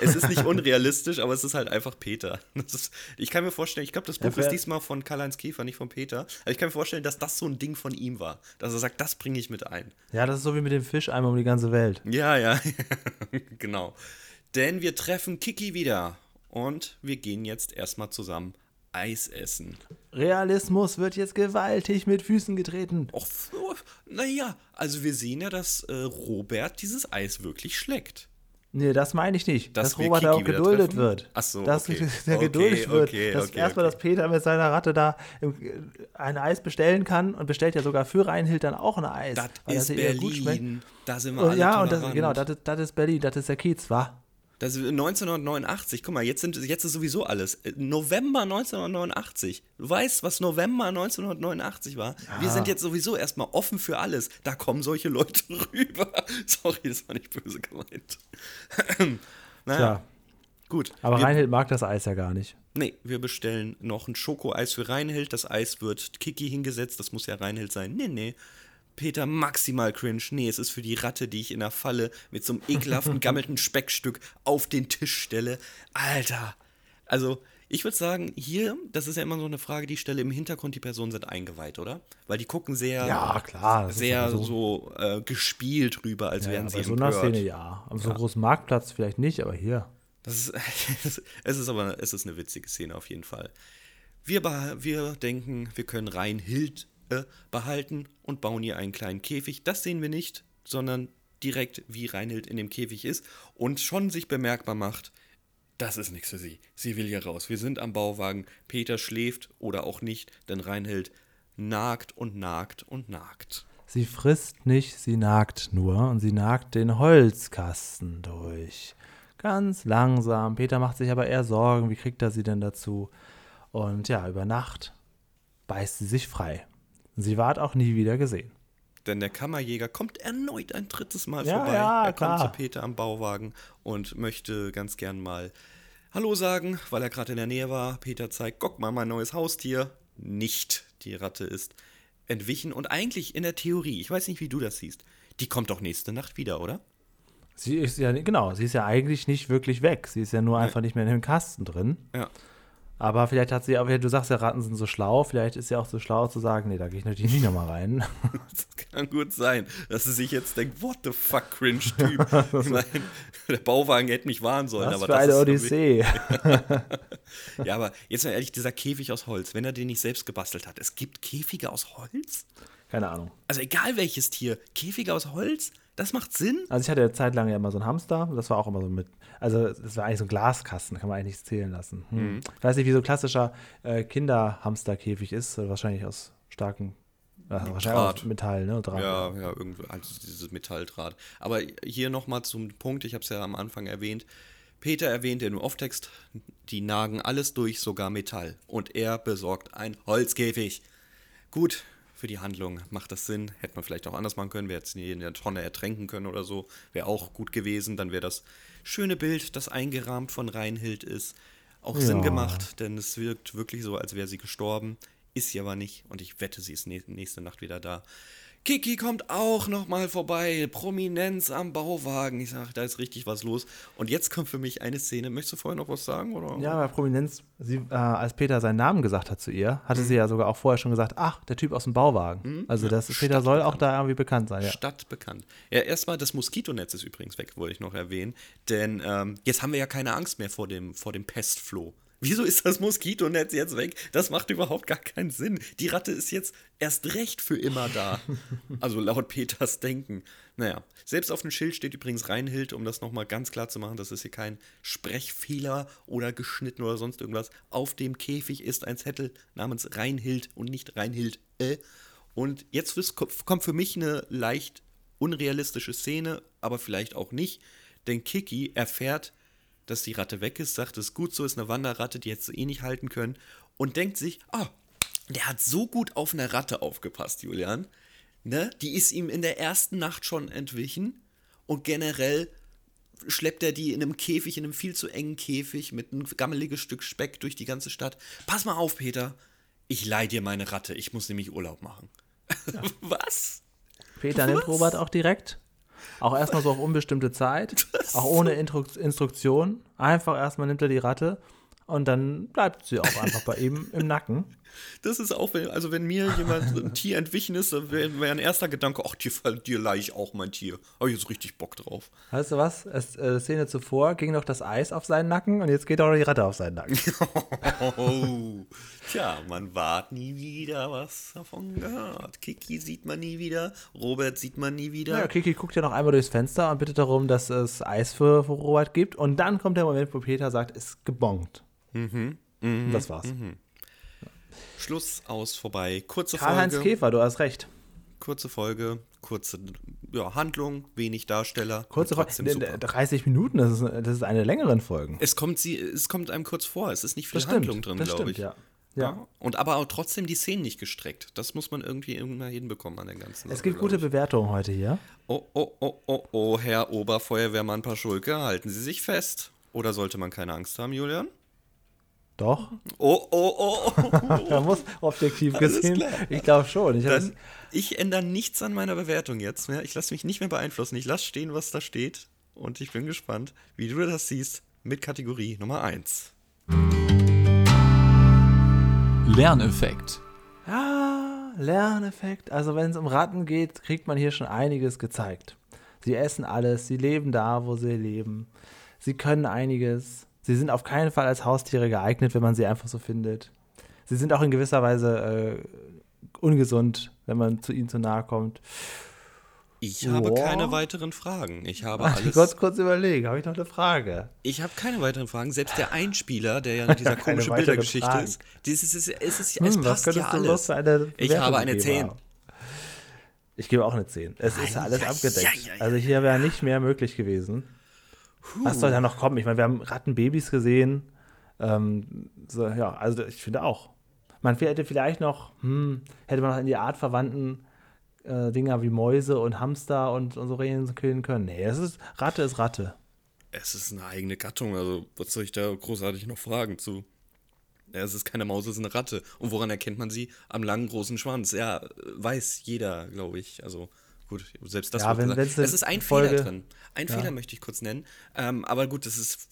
Es ist nicht unrealistisch, aber es ist halt einfach Peter. Ist, ich kann mir vorstellen, ich glaube, das Buch Ja, ist diesmal von Karl-Heinz Käfer, nicht von Peter. Aber ich kann mir vorstellen, dass das so ein Ding von ihm war. Dass er sagt, das bringe ich mit ein. Ja, das ist so wie mit dem Fisch einmal um die ganze Welt. Ja, ja, genau. Denn wir treffen Kiki wieder. Und wir gehen jetzt erstmal zusammen Eis essen. Realismus wird jetzt gewaltig mit Füßen getreten. Och, naja, also wir sehen ja, dass äh, Robert dieses Eis wirklich schleckt. Nee, das meine ich nicht. Dass Dass, Robert Kiki auch geduldet wird. Ach so, Dass okay. der Okay, geduldet wird. okay, dass erstmal, dass Peter mit seiner Ratte da ein Eis bestellen kann und bestellt ja sogar für Reinhild dann auch ein Eis. Das weil ist. Berlin. Da sind wir Und alle ja, und das, genau, das ist, das ist Berlin, das ist der Kiez, wa? Das ist 1989, guck mal, jetzt, sind, jetzt ist sowieso alles. Äh, November 1989. Du weißt, was November 1989 war? Wir sind jetzt sowieso erstmal offen für alles. Da kommen solche Leute rüber. Sorry, das war nicht böse gemeint. naja, Ja. gut. Aber wir, Reinhild mag das Eis ja gar nicht. Nee, wir bestellen noch ein Schokoeis für Reinhild. Das Eis wird Kiki hingesetzt. Das muss ja Reinhild sein. Nee, nee. Peter maximal cringe. Nee, es ist für die Ratte, die ich in der Falle mit so einem ekelhaften, gammelten Speckstück auf den Tisch stelle. Alter. Also, ich würde sagen, hier, das ist ja immer so eine Frage, die ich stelle im Hintergrund, die Personen sind eingeweiht, oder? Weil die gucken sehr, Ja, klar. sehr ja so, äh, gespielt rüber, als Ja, wären sie so einer empört. Szene ja. Am so großen Marktplatz vielleicht nicht, aber hier. Das ist, es ist aber es ist eine witzige Szene auf jeden Fall. Wir, wir denken, wir können Reinhild äh, behalten und bauen ihr einen kleinen Käfig. Das sehen wir nicht, sondern direkt, wie Reinhild in dem Käfig ist und schon sich bemerkbar macht, das ist nichts für sie. Sie will hier raus. Wir sind am Bauwagen. Peter schläft oder auch nicht, denn Reinhild nagt und nagt und nagt. Sie frisst nicht, sie nagt nur und sie nagt den Holzkasten durch. Ganz langsam. Peter macht sich aber eher Sorgen, wie kriegt er sie denn dazu? Und ja, über Nacht beißt sie sich frei. Sie ward auch nie wieder gesehen. Denn der Kammerjäger kommt erneut ein drittes Mal Ja, vorbei. ja, er kommt klar. zu Peter am Bauwagen und möchte ganz gern mal Hallo sagen, weil er gerade in der Nähe war. Peter zeigt, guck mal, mein neues Haustier. Nicht. Die Ratte ist entwichen und eigentlich in der Theorie, ich weiß nicht, wie du das siehst, die kommt doch nächste Nacht wieder, oder? Sie ist ja, genau, sie ist ja eigentlich nicht wirklich weg. Sie ist ja nur einfach nicht mehr in dem Kasten drin. Ja. Aber vielleicht hat sie, aber du sagst ja, Ratten sind so schlau. Vielleicht ist sie auch so schlau zu sagen, nee, da gehe ich natürlich nicht nochmal rein. Das kann gut sein, dass sie sich jetzt denkt, what the fuck, cringe Typ. ich meine, der Bauwagen hätte mich warnen sollen, Was aber für das eine ist Odyssee. Ja, aber jetzt mal ehrlich, dieser Käfig aus Holz, wenn er den nicht selbst gebastelt hat, es gibt Käfige aus Holz? Keine Ahnung. Also egal welches Tier, Käfige aus Holz, das macht Sinn? Also ich hatte eine Zeit lang ja immer so einen Hamster, das war auch immer so mit, also das war eigentlich so ein Glaskasten, kann man eigentlich nicht zählen lassen. Hm. Ich weiß nicht, wie so ein klassischer äh, Kinderhamsterkäfig ist, äh, wahrscheinlich aus starkem, äh, wahrscheinlich Draht. Metall, ne? Draht. Ja, ja, irgendwie, also dieses Metalldraht. Aber hier nochmal zum Punkt, ich habe es ja am Anfang erwähnt. Peter erwähnt im Off-Text, die nagen alles durch, sogar Metall. Und er besorgt ein Holzkäfig. Gut, für die Handlung macht das Sinn. Hätte man vielleicht auch anders machen können. Wir hätten sie in der Tonne ertränken können oder so. Wäre auch gut gewesen. Dann wäre das schöne Bild, das eingerahmt von Reinhild ist, auch Sinn Ja. gemacht. Denn es wirkt wirklich so, als wäre sie gestorben. Ist sie aber nicht. Und ich wette, sie ist nä- nächste Nacht wieder da. Kiki kommt auch nochmal vorbei. Prominenz am Bauwagen. Ich sage, da ist richtig was los. Und jetzt kommt für mich eine Szene. Möchtest du vorher noch was sagen? Oder? Ja, bei Prominenz, sie, äh, als Peter seinen Namen gesagt hat zu ihr, hatte sie ja sogar auch vorher schon gesagt, ach, der Typ aus dem Bauwagen. Also das Peter soll auch da irgendwie bekannt sein, ja. Stadtbekannt. Ja, erstmal das Moskitonetz ist übrigens weg, wollte ich noch erwähnen. Denn ähm, jetzt haben wir ja keine Angst mehr vor dem, vor dem Pestfloh. Wieso ist das Moskitonetz jetzt weg? Das macht überhaupt gar keinen Sinn. Die Ratte ist jetzt erst recht für immer da. Also laut Peters Denken. Naja, selbst auf dem Schild steht übrigens Reinhild, um das nochmal ganz klar zu machen, das ist hier kein Sprechfehler oder geschnitten oder sonst irgendwas. Auf dem Käfig ist ein Zettel namens Reinhild und nicht Reinhild. Äh. Und jetzt kommt für mich eine leicht unrealistische Szene, aber vielleicht auch nicht. Denn Kiki erfährt, dass die Ratte weg ist, sagt, es ist gut so, ist eine Wanderratte, die hättest du eh nicht halten können. Und denkt sich, ah, der hat so gut auf eine Ratte aufgepasst, Julian. Ne? Die ist ihm in der ersten Nacht schon entwichen. Und generell schleppt er die in einem Käfig, in einem viel zu engen Käfig mit einem gammeliges Stück Speck durch die ganze Stadt. Pass mal auf, Peter. Ich leih dir meine Ratte, ich muss nämlich Urlaub machen. Was? Peter nimmt Robert auch direkt. Auch erstmal so auf unbestimmte Zeit. Auch ohne Intro Instruktion. Einfach erstmal nimmt er die Ratte und dann bleibt sie auch einfach bei ihm im Nacken. Das ist auch, wenn, also wenn mir jemand ein Tier entwichen ist, dann wäre wär ein erster Gedanke, ach, dir, dir leih ich auch mein Tier. Habe ich jetzt richtig Bock drauf. Weißt du was? Es, äh, Szene zuvor ging noch das Eis auf seinen Nacken und jetzt geht auch noch die Ratte auf seinen Nacken. Oh, tja, man wart nie wieder was davon gehört. Kiki sieht man nie wieder, Robert sieht man nie wieder. Ja, Kiki guckt ja noch einmal durchs Fenster und bittet darum, dass es Eis für, für Robert gibt. Und dann kommt der Moment, wo Peter sagt, es ist gebongt. Mhm, Und das war's. Schluss aus vorbei. Kurze Karl-Heinz Folge. Käfer, du hast recht. Kurze Folge, kurze ja, Handlung, wenig Darsteller. Kurze Folge. d- 30 Minuten, das ist, das ist eine längeren Folge. Es kommt, sie, es kommt einem kurz vor, es ist nicht viel Das Handlung stimmt, drin, glaube stimmt, ich. ja. Ja. Und aber auch trotzdem die Szenen nicht gestreckt. Das muss man irgendwie immer hinbekommen an den ganzen Es Sache, gibt gute. Bewertungen heute hier. Oh, oh, oh, oh, oh, Herr Oberfeuerwehrmann Paschulke, halten Sie sich fest. Oder sollte man keine Angst haben, Julian? Doch, Oh, oh, oh, oh. da muss objektiv gesehen. Ich glaube schon. Ich Dann, ich ändere nichts an meiner Bewertung jetzt mehr. Ich lasse mich nicht mehr beeinflussen. Ich lasse stehen, was da steht. Und ich bin gespannt, wie du das siehst mit Kategorie Nummer 1. Lerneffekt. Ja, Lerneffekt. Also wenn es um Ratten geht, kriegt man hier schon einiges gezeigt. Sie essen alles, sie leben da, wo sie leben. Sie können einiges. Sie sind auf keinen Fall als Haustiere geeignet, wenn man sie einfach so findet. Sie sind auch in gewisser Weise äh, ungesund, wenn man zu ihnen zu nahe kommt. Ich habe Boah. keine weiteren Fragen. Ich habe Warte, alles. kurz, kurz überlegen, habe ich noch eine Frage? Ich habe keine weiteren Fragen. Selbst der Einspieler, der ja in dieser komischen Bildergeschichte Fragen. ist, dieses ist, es, ist, Hm, es was passt ja alles. Ich habe eine gegeben 10. haben? Ich gebe auch eine 10. Es ist Ei, alles ei, abgedeckt. ei, ei, also hier wäre nicht mehr möglich gewesen. Was soll da noch kommen? Ich meine, wir haben Rattenbabys gesehen. Ähm, so, ja, also ich finde auch. Man hätte vielleicht noch, hm, hätte man noch in die artverwandten äh, Dinger wie Mäuse und Hamster und, und so reingehen können. Nee, es ist, Ratte ist Ratte. Es ist eine eigene Gattung, also was soll ich da großartig noch fragen zu? Ja, es ist keine Maus, es ist eine Ratte. Und woran erkennt man sie? Am langen, großen Schwanz. Ja, weiß jeder, glaube ich. Also gut, selbst das Ja, wenn- Es ist ein Folge- Fehler drin. Ein Fehler möchte ich kurz nennen. Ähm, aber gut, das ist,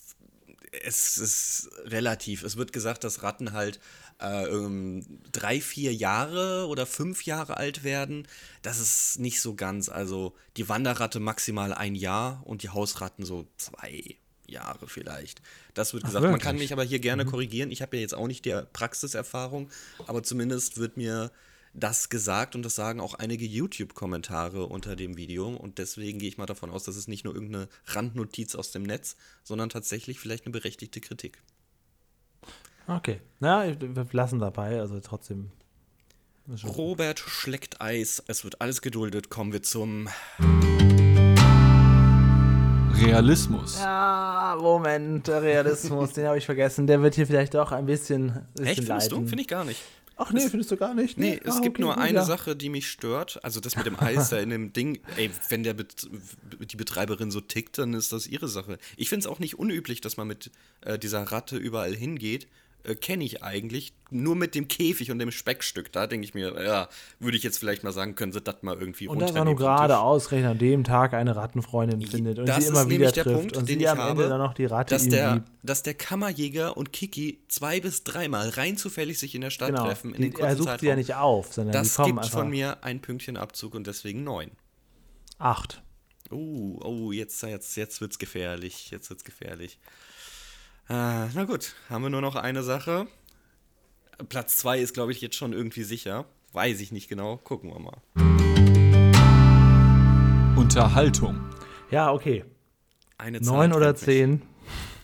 es ist relativ. Es wird gesagt, dass Ratten halt äh, ähm, drei, vier Jahre oder fünf Jahre alt werden. Das ist nicht so ganz. Also die Wanderratte maximal ein Jahr und die Hausratten so zwei Jahre vielleicht. Das wird gesagt. Man kann mich aber hier gerne korrigieren. Ich habe ja jetzt auch nicht die Praxiserfahrung, aber zumindest wird mir das gesagt und das sagen auch einige YouTube-Kommentare unter dem Video und deswegen gehe ich mal davon aus, dass es nicht nur irgendeine Randnotiz aus dem Netz, sondern tatsächlich vielleicht eine berechtigte Kritik. Okay. Na, wir lassen dabei, also trotzdem. Robert schleckt Eis, es wird alles geduldet. Kommen wir zum Realismus. Ja, Moment, der Realismus, den habe ich vergessen. Der wird hier vielleicht doch ein bisschen, bisschen Echt, findest du? leiden. Finde ich gar nicht. Ach nee, findest du gar nicht? Nee, es Ah, gibt okay, nur eine ja. Sache, die mich stört. Also das mit dem Eis da in dem Ding. Ey, wenn der Bet die Betreiberin so tickt, dann ist das ihre Sache. Ich finde es auch nicht unüblich, dass man mit äh, dieser Ratte überall hingeht. Äh, Kenne ich eigentlich. Nur mit dem Käfig und dem Speckstück. Da denke ich mir, ja, würde ich jetzt vielleicht mal sagen, können sie das mal irgendwie Und das war runternehmen nur gerade Tisch. ausgerechnet an dem Tag eine Rattenfreundin findet und das sie immer wieder trifft Punkt, und den sie am Ende habe, dann noch die Ratte dass der, dass der Kammerjäger und Kiki zwei bis dreimal rein zufällig sich in der Stadt Genau. treffen. In Die, den er kurzen sucht sie ja Zeitraum. nicht auf, sondern Das die kommen gibt einfach von mir ein Pünktchen Abzug und deswegen neun. acht. Oh, oh, jetzt, jetzt, jetzt wird's gefährlich. Jetzt wird's gefährlich. Äh, na gut, haben wir nur noch eine Sache. Platz zwei ist, glaube ich, jetzt schon irgendwie sicher. Weiß ich nicht genau. Gucken wir mal. Unterhaltung. Ja, okay. Eine Zahl Neun oder zehn.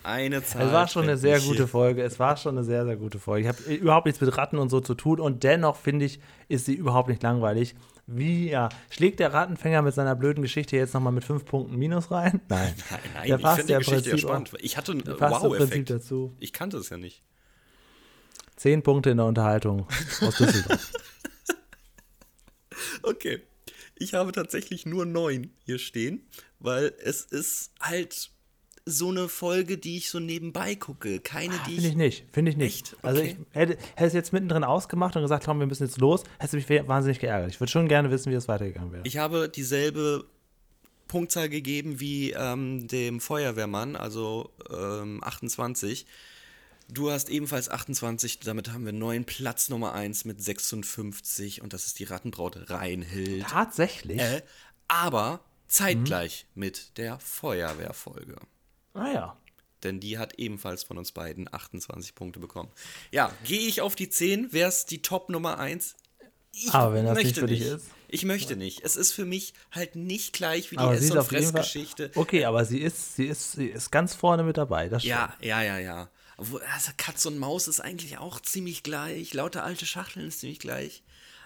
Eine Zahl. Es war schon eine sehr gute. Folge. Es war schon eine sehr, sehr gute Folge. Ich habe überhaupt nichts mit Ratten und so zu tun und dennoch finde ich, ist sie überhaupt nicht langweilig. Wie, ja, schlägt der Rattenfänger mit seiner blöden Geschichte jetzt nochmal mit fünf Punkten Minus rein? Nein. Nein, nein, Der ich passt finde ja die Geschichte ja spannend. Ich hatte einen äh, Wow-Effekt. dazu. Ich kannte es ja nicht. Zehn Punkte in der Unterhaltung aus Düsseldorf. Okay. Ich habe tatsächlich nur neun hier stehen, weil es ist halt. So eine Folge, die ich so nebenbei gucke. Keine, die Finde ich nicht, finde ich nicht. Also Okay. ich hätte, hätte es jetzt mittendrin ausgemacht und gesagt, komm, wir müssen jetzt los, hätte mich wahnsinnig geärgert. Ich würde schon gerne wissen, wie es weitergegangen wäre. Ich habe dieselbe Punktzahl gegeben wie ähm, dem Feuerwehrmann, also ähm, 28. Du hast ebenfalls 28, damit haben wir neuen Platz Nummer 1 mit 56 und das ist die Rattenbraut Reinhild. Tatsächlich? Äh, aber zeitgleich mit der Feuerwehrfolge. Naja. Denn die hat ebenfalls von uns beiden 28 Punkte bekommen. Ja, gehe ich auf die 10, wäre es die Top Nummer 1? Ich Aber wenn das nicht für dich ist? Ich möchte nicht. Es ist für mich halt nicht gleich wie die Aber Ess- und. Fressgeschichte. Okay, aber sie ist, sie ist, sie ist ganz vorne mit dabei. Das Ja, ja, ja, ja. Obwohl, also Katz und Maus ist eigentlich auch ziemlich gleich. Lauter alte Schachteln ist ziemlich gleich.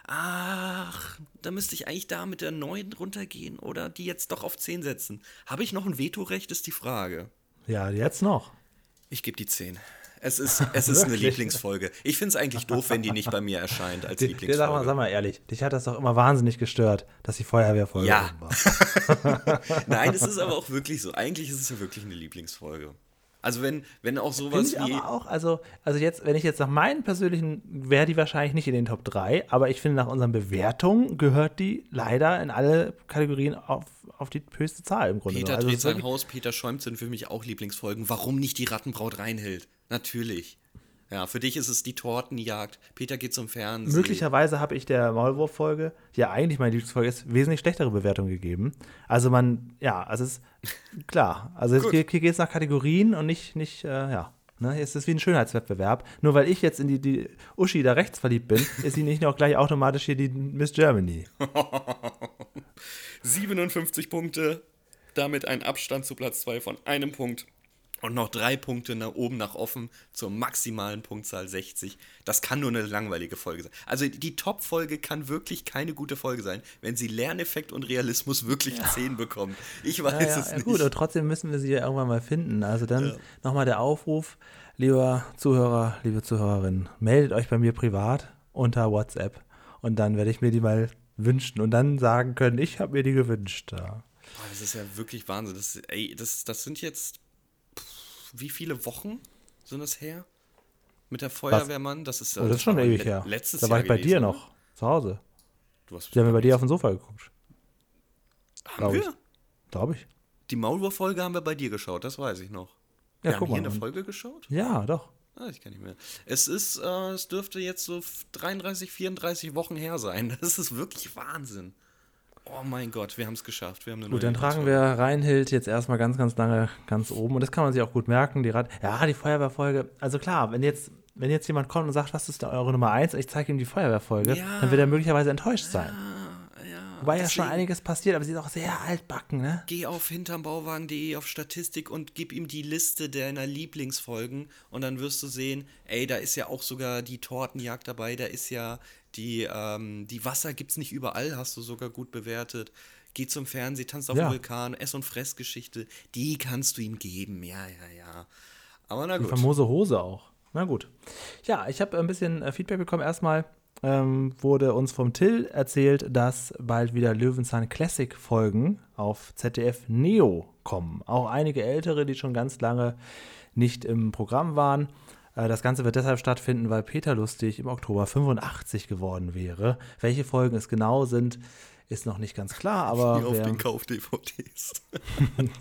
Ach, da müsste ich eigentlich da mit der 9 runtergehen oder die jetzt doch auf 10 setzen. Habe ich noch ein Vetorecht, ist die Frage. Ja, jetzt noch. Ich gebe die 10. Es ist, es ist eine? Lieblingsfolge. Ich finde es eigentlich doof, wenn die nicht bei mir erscheint als Dir- dir Sag mal, Lieblingsfolge. sag mal ehrlich, dich hat das doch immer wahnsinnig gestört, dass die Feuerwehrfolge Ja. war. Nein, es ist aber auch wirklich so. Eigentlich ist es ja wirklich eine Lieblingsfolge. Also wenn, wenn auch Finde sowas ich wie. aber auch, also, also jetzt, wenn ich jetzt nach meinen persönlichen, wäre die wahrscheinlich nicht in den Top 3, aber ich finde, nach unseren Bewertungen gehört die leider in alle Kategorien auf, auf die höchste Zahl im Grunde. Peter genommen. also dreht sein Haus, Peter schäumt sind für mich auch Lieblingsfolgen. Warum nicht die Rattenbraut Reinhild? Natürlich. Ja, für dich ist es die Tortenjagd. Peter geht zum Fernsehen. Möglicherweise habe ich der Maulwurf-Folge, die ja eigentlich meine Lieblingsfolge ist, wesentlich schlechtere Bewertung gegeben. Also man, ja, also es ist klar. Also es hier geht es nach Kategorien und nicht, nicht äh, ja. Ne, es ist wie ein Schönheitswettbewerb. Nur weil ich jetzt in die, die Uschi da rechts verliebt bin, ist sie nicht auch gleich automatisch hier die Miss Germany. 57 Punkte. Damit ein Abstand zu Platz 2 von einem Punkt. Und noch drei Punkte nach oben nach offen zur maximalen Punktzahl 60. Das kann nur eine langweilige Folge sein. Also die Top-Folge kann wirklich keine gute Folge sein, wenn sie Lerneffekt und Realismus wirklich 10 bekommt. Ich weiß Ja, ja, es ja, nicht. gut, aber trotzdem müssen wir sie ja irgendwann mal finden. Also dann nochmal der Aufruf, lieber Zuhörer, liebe Zuhörerin, meldet euch bei mir privat unter WhatsApp und dann werde ich mir die mal wünschen und dann sagen können, ich habe mir die gewünscht. Ja. Boah, das ist ja wirklich Wahnsinn. Das, ey, das, das sind jetzt. Wie viele Wochen sind das her? Mit der Feuerwehrmann? Das ist, Oh, das ist schon ewig her. Letztes da war Jahr ich bei gewesen, dir oder? noch, zu Hause. Du hast Die haben wir bei dir auf dem Sofa geguckt, Haben glaub wir? ich. glaube ich. Die Maulwurf-Folge haben wir bei dir geschaut, das weiß ich noch. Ja, wir guck haben hier mal. eine Folge geschaut? Ja, doch. Ah, ich kann nicht mehr. Es ist, äh, es dürfte jetzt so 33, 34 Wochen her sein. Das ist wirklich Wahnsinn. Oh mein Gott, wir haben es geschafft. Wir haben eine Gut, dann tragen wir Reinhild jetzt erstmal ganz, ganz lange ganz oben. Und das kann man sich auch gut merken. Die Rad ja, die Feuerwehrfolge. Also klar, wenn jetzt, wenn jetzt jemand kommt und sagt, was ist da eure Nummer eins? und ich zeige ihm die Feuerwehrfolge, Ja. dann wird er möglicherweise enttäuscht sein. Ja, Wobei ja schon einiges passiert, aber sie ist auch sehr altbacken, ne? Geh auf hintermbauwagen.de auf Statistik und gib ihm die Liste deiner Lieblingsfolgen und dann wirst du sehen, ey, da ist ja auch sogar die Tortenjagd dabei, da ist ja die, ähm, die Wasser gibt's nicht überall, hast du sogar gut bewertet. Geh zum Fernsehen, tanzt auf Ja. dem Vulkan, Ess- und Fressgeschichte, die kannst du ihm geben, ja, ja, ja. Aber na Die gut. famose Hose auch. Na gut. Ja, ich habe ein bisschen äh, Feedback bekommen. Erstmal ähm, wurde uns vom Till erzählt, dass bald wieder Löwenzahn Classic Folgen auf ZDF Neo kommen. Auch einige ältere, die schon ganz lange nicht im Programm waren. Äh, Das Ganze wird deshalb stattfinden, weil Peter Lustig im Oktober 85 geworden wäre. Welche Folgen es genau sind, ist noch nicht ganz klar, aber Hier auf den Kauf-DVDs.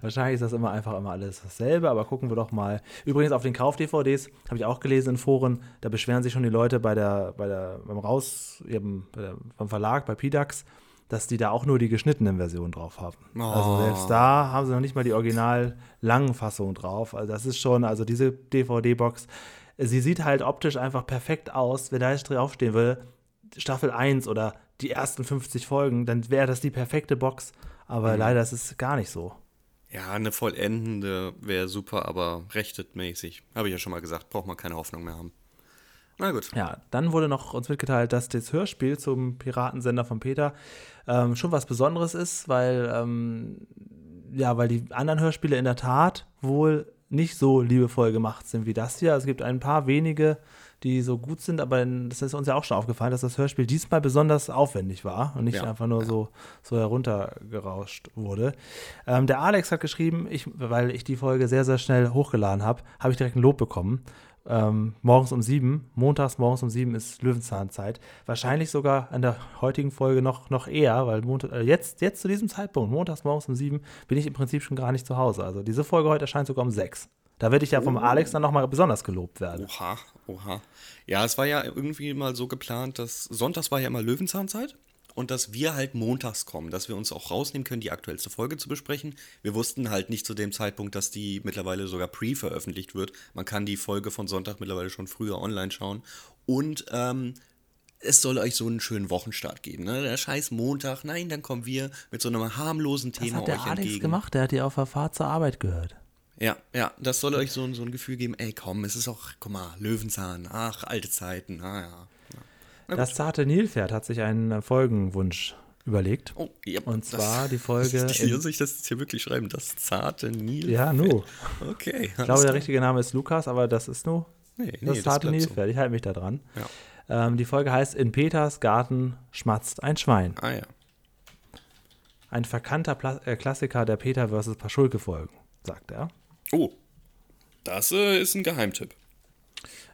Wahrscheinlich ist das immer einfach immer alles dasselbe, aber gucken wir doch mal. Übrigens auf den Kauf-DVDs habe ich auch gelesen in Foren, da beschweren sich schon die Leute bei der, bei der, beim Raus, eben beim Verlag, bei PDAX, dass die da auch nur die geschnittenen Versionen drauf haben. Also Oh. selbst da haben sie noch nicht mal die original langen Fassungen drauf. Also das ist schon, also diese DVD-Box, sie sieht halt optisch einfach perfekt aus. Wenn da jetzt draufstehen würde, Staffel 1 oder die ersten 50 Folgen, dann wäre das die perfekte Box. Aber leider ist es gar nicht so. Ja, eine vollendende wäre super, aber rechtetmäßig. Habe ich ja schon mal gesagt, braucht man keine Hoffnung mehr haben. Na gut. Ja, dann wurde noch uns mitgeteilt, dass das Hörspiel zum Piratensender von Peter ähm, schon was Besonderes ist, weil, ähm, ja, weil die anderen Hörspiele in der Tat wohl nicht so liebevoll gemacht sind wie das hier. Es gibt ein paar wenige die so gut sind, aber das ist uns ja auch schon aufgefallen, dass das Hörspiel diesmal besonders aufwendig war und nicht Ja, einfach nur so, so heruntergerauscht wurde. Ähm, der Alex hat geschrieben, ich, weil ich die Folge sehr, sehr schnell hochgeladen habe, habe ich direkt ein Lob bekommen. Ähm, morgens um sieben, montags morgens um sieben ist Löwenzahnzeit. Wahrscheinlich sogar an der heutigen Folge noch, noch eher, weil Montag, äh, jetzt, jetzt zu diesem Zeitpunkt, montags morgens um sieben, bin ich im Prinzip schon gar nicht zu Hause. Also diese Folge heute erscheint sogar um sechs. Da werde ich ja vom Alex dann nochmal besonders gelobt werden. Oha, oha. Ja, es war ja irgendwie mal so geplant, dass Sonntags war ja immer Löwenzahnzeit und dass wir halt montags kommen, dass wir uns auch rausnehmen können, die aktuellste Folge zu besprechen. Wir wussten halt nicht zu dem Zeitpunkt, dass die mittlerweile sogar pre-veröffentlicht wird. Man kann die Folge von Sonntag mittlerweile schon früher online schauen. Und ähm, es soll euch so einen schönen Wochenstart geben. Ne? Der scheiß Montag, nein, dann kommen wir mit so einem harmlosen Das Thema hat der euch Alex entgegen. gemacht, der hat die auf der Fahrt zur Arbeit gehört. Ja, ja, das soll euch so, ein- so ein Gefühl geben, ey komm, es ist auch, guck mal, Löwenzahn, ach, alte Zeiten, ah ja. Na Das zarte Nilpferd hat sich einen Folgenwunsch überlegt. Oh, ja, Und zwar die Folge Das, in- soll ich das jetzt hier wirklich schreiben? Das zarte Nil. Ja, nu. Okay. Ich glaube, der richtige Name ist Lukas, aber das ist nur Nee, nee, das das zarte so. Nilpferd. Ich halte mich da dran. Ja. Ähm, die Folge heißt In Peters Garten schmatzt ein Schwein. Ah ja. Ein verkannter Pla äh, Klassiker der Peter vs. Paschulke-Folgen, sagt er. Oh, das äh, ist ein Geheimtipp.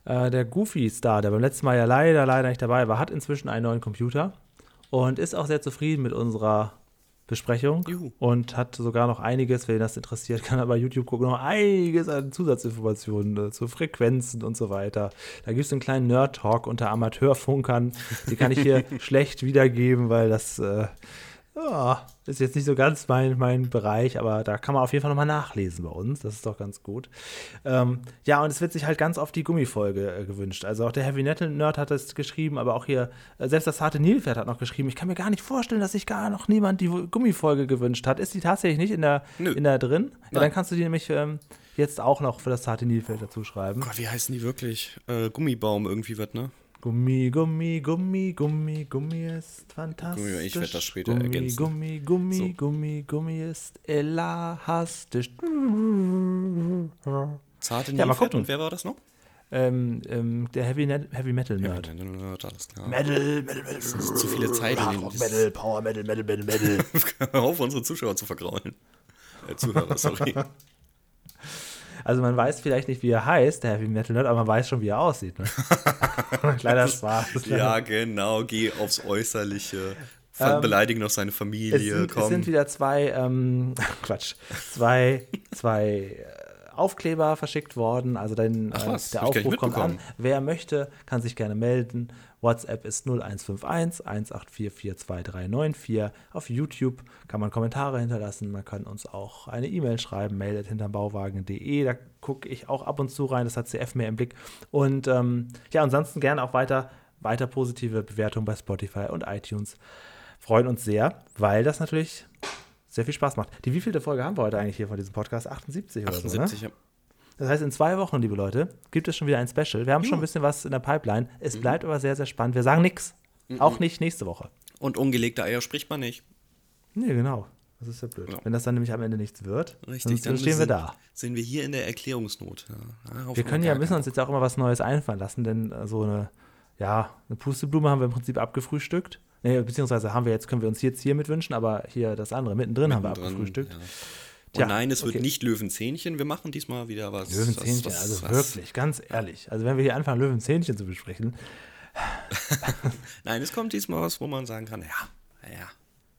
Äh, der Goofy-Star, der beim letzten Mal ja leider, leider nicht dabei war, hat inzwischen einen neuen Computer und ist auch sehr zufrieden mit unserer Besprechung Juhu. und hat sogar noch einiges, wenn ihn das interessiert, kann er bei YouTube gucken, noch einiges an Zusatzinformationen äh, zu Frequenzen und so weiter. Da gibt es einen kleinen Nerd-Talk unter Amateurfunkern, die kann ich hier schlecht wiedergeben, weil das äh, ja, ist jetzt nicht so ganz mein, mein Bereich, aber da kann man auf jeden Fall nochmal nachlesen bei uns. Das ist doch ganz gut. Ähm, ja, und es wird sich halt ganz oft die Gummifolge äh, gewünscht. Also auch der Heavy Metal Nerd hat es geschrieben, aber auch hier, äh, selbst das harte Nilpferd hat noch geschrieben. Ich kann mir gar nicht vorstellen, dass sich gar noch niemand die Gummifolge gewünscht hat. Ist die tatsächlich nicht in der, Nö. in der drin? Ja, dann kannst du die nämlich ähm, jetzt auch noch für das zarte Nilpferd dazu schreiben. Gott, wie heißen die wirklich? Äh, Gummibaum irgendwie wird, ne? Gummi, Gummi, Gummi, Gummi, Gummi ist fantastisch. Gummi, ich werd das später Gummi, ergänzen. Gummi, Gummi, So. Gummi, Gummi ist elastisch. Zarte Ja, mal gucken. und wer war das noch? Ähm, ähm, der Heavy, Net- Heavy Metal Nerd. Alles klar. Metal, Metal, Metal. Das ist zu viele Zeit in den- Metal, Power Metal, Metal, Metal, Metal. Auf, unsere Zuschauer zu vergraulen. Äh, Zuhörer, sorry. Also man weiß vielleicht nicht, wie er heißt, der Heavy Metal Nerd, aber man weiß schon, wie er aussieht. Ne? Kleiner Spaß. ja, genau, geh aufs Äußerliche. Ver beleidige noch seine Es Familie, sind, es sind wieder zwei, ähm, Quatsch, zwei, zwei Aufkleber verschickt worden. Also dann, Ach äh, was, der Aufruf kommt an. Wer möchte, kann sich gerne melden. WhatsApp ist 0151 184429394. Auf YouTube kann man Kommentare hinterlassen. Man kann uns auch eine E-Mail schreiben, meldet hinterm Bauwagen.de. Da gucke ich auch ab und zu rein. Das hat CF mehr im Blick. Und ähm, ja, ansonsten gerne auch weiter, weiter positive Bewertungen bei Spotify und iTunes freuen uns sehr, weil das natürlich sehr viel Spaß macht. Die wievielte Folge haben wir heute eigentlich hier von diesem Podcast? 78 oder so, 78, ne? ja. Das heißt, in zwei Wochen, liebe Leute, gibt es schon wieder ein Special. Wir haben schon ein bisschen was in der Pipeline. Es bleibt aber sehr, sehr spannend. Wir sagen nichts. Auch nicht nächste Woche. Und ungelegte Eier spricht man nicht. Nee, genau. Das ist ja blöd. Ja. Wenn das dann nämlich am Ende nichts wird, Richtig, dann stehen wir sind, da. Sind wir hier in der Erklärungsnot. Ja. Wir können ja, müssen uns jetzt auch immer was Neues einfallen lassen, denn äh, so eine, ja, eine Pusteblume haben wir im Prinzip abgefrühstückt. Nee, beziehungsweise haben wir jetzt, können wir uns jetzt hier mit wünschen, aber hier das andere, mittendrin haben wir mittendrin, abgefrühstückt. ja. Und Tja, nein, es wird okay. nicht Löwenzähnchen. Wir machen diesmal wieder was. Löwenzähnchen, was, was, also was. wirklich, ganz ehrlich. Also wenn wir hier anfangen, Löwenzähnchen zu besprechen, Nein, es kommt diesmal was, wo man sagen kann, ja, ja,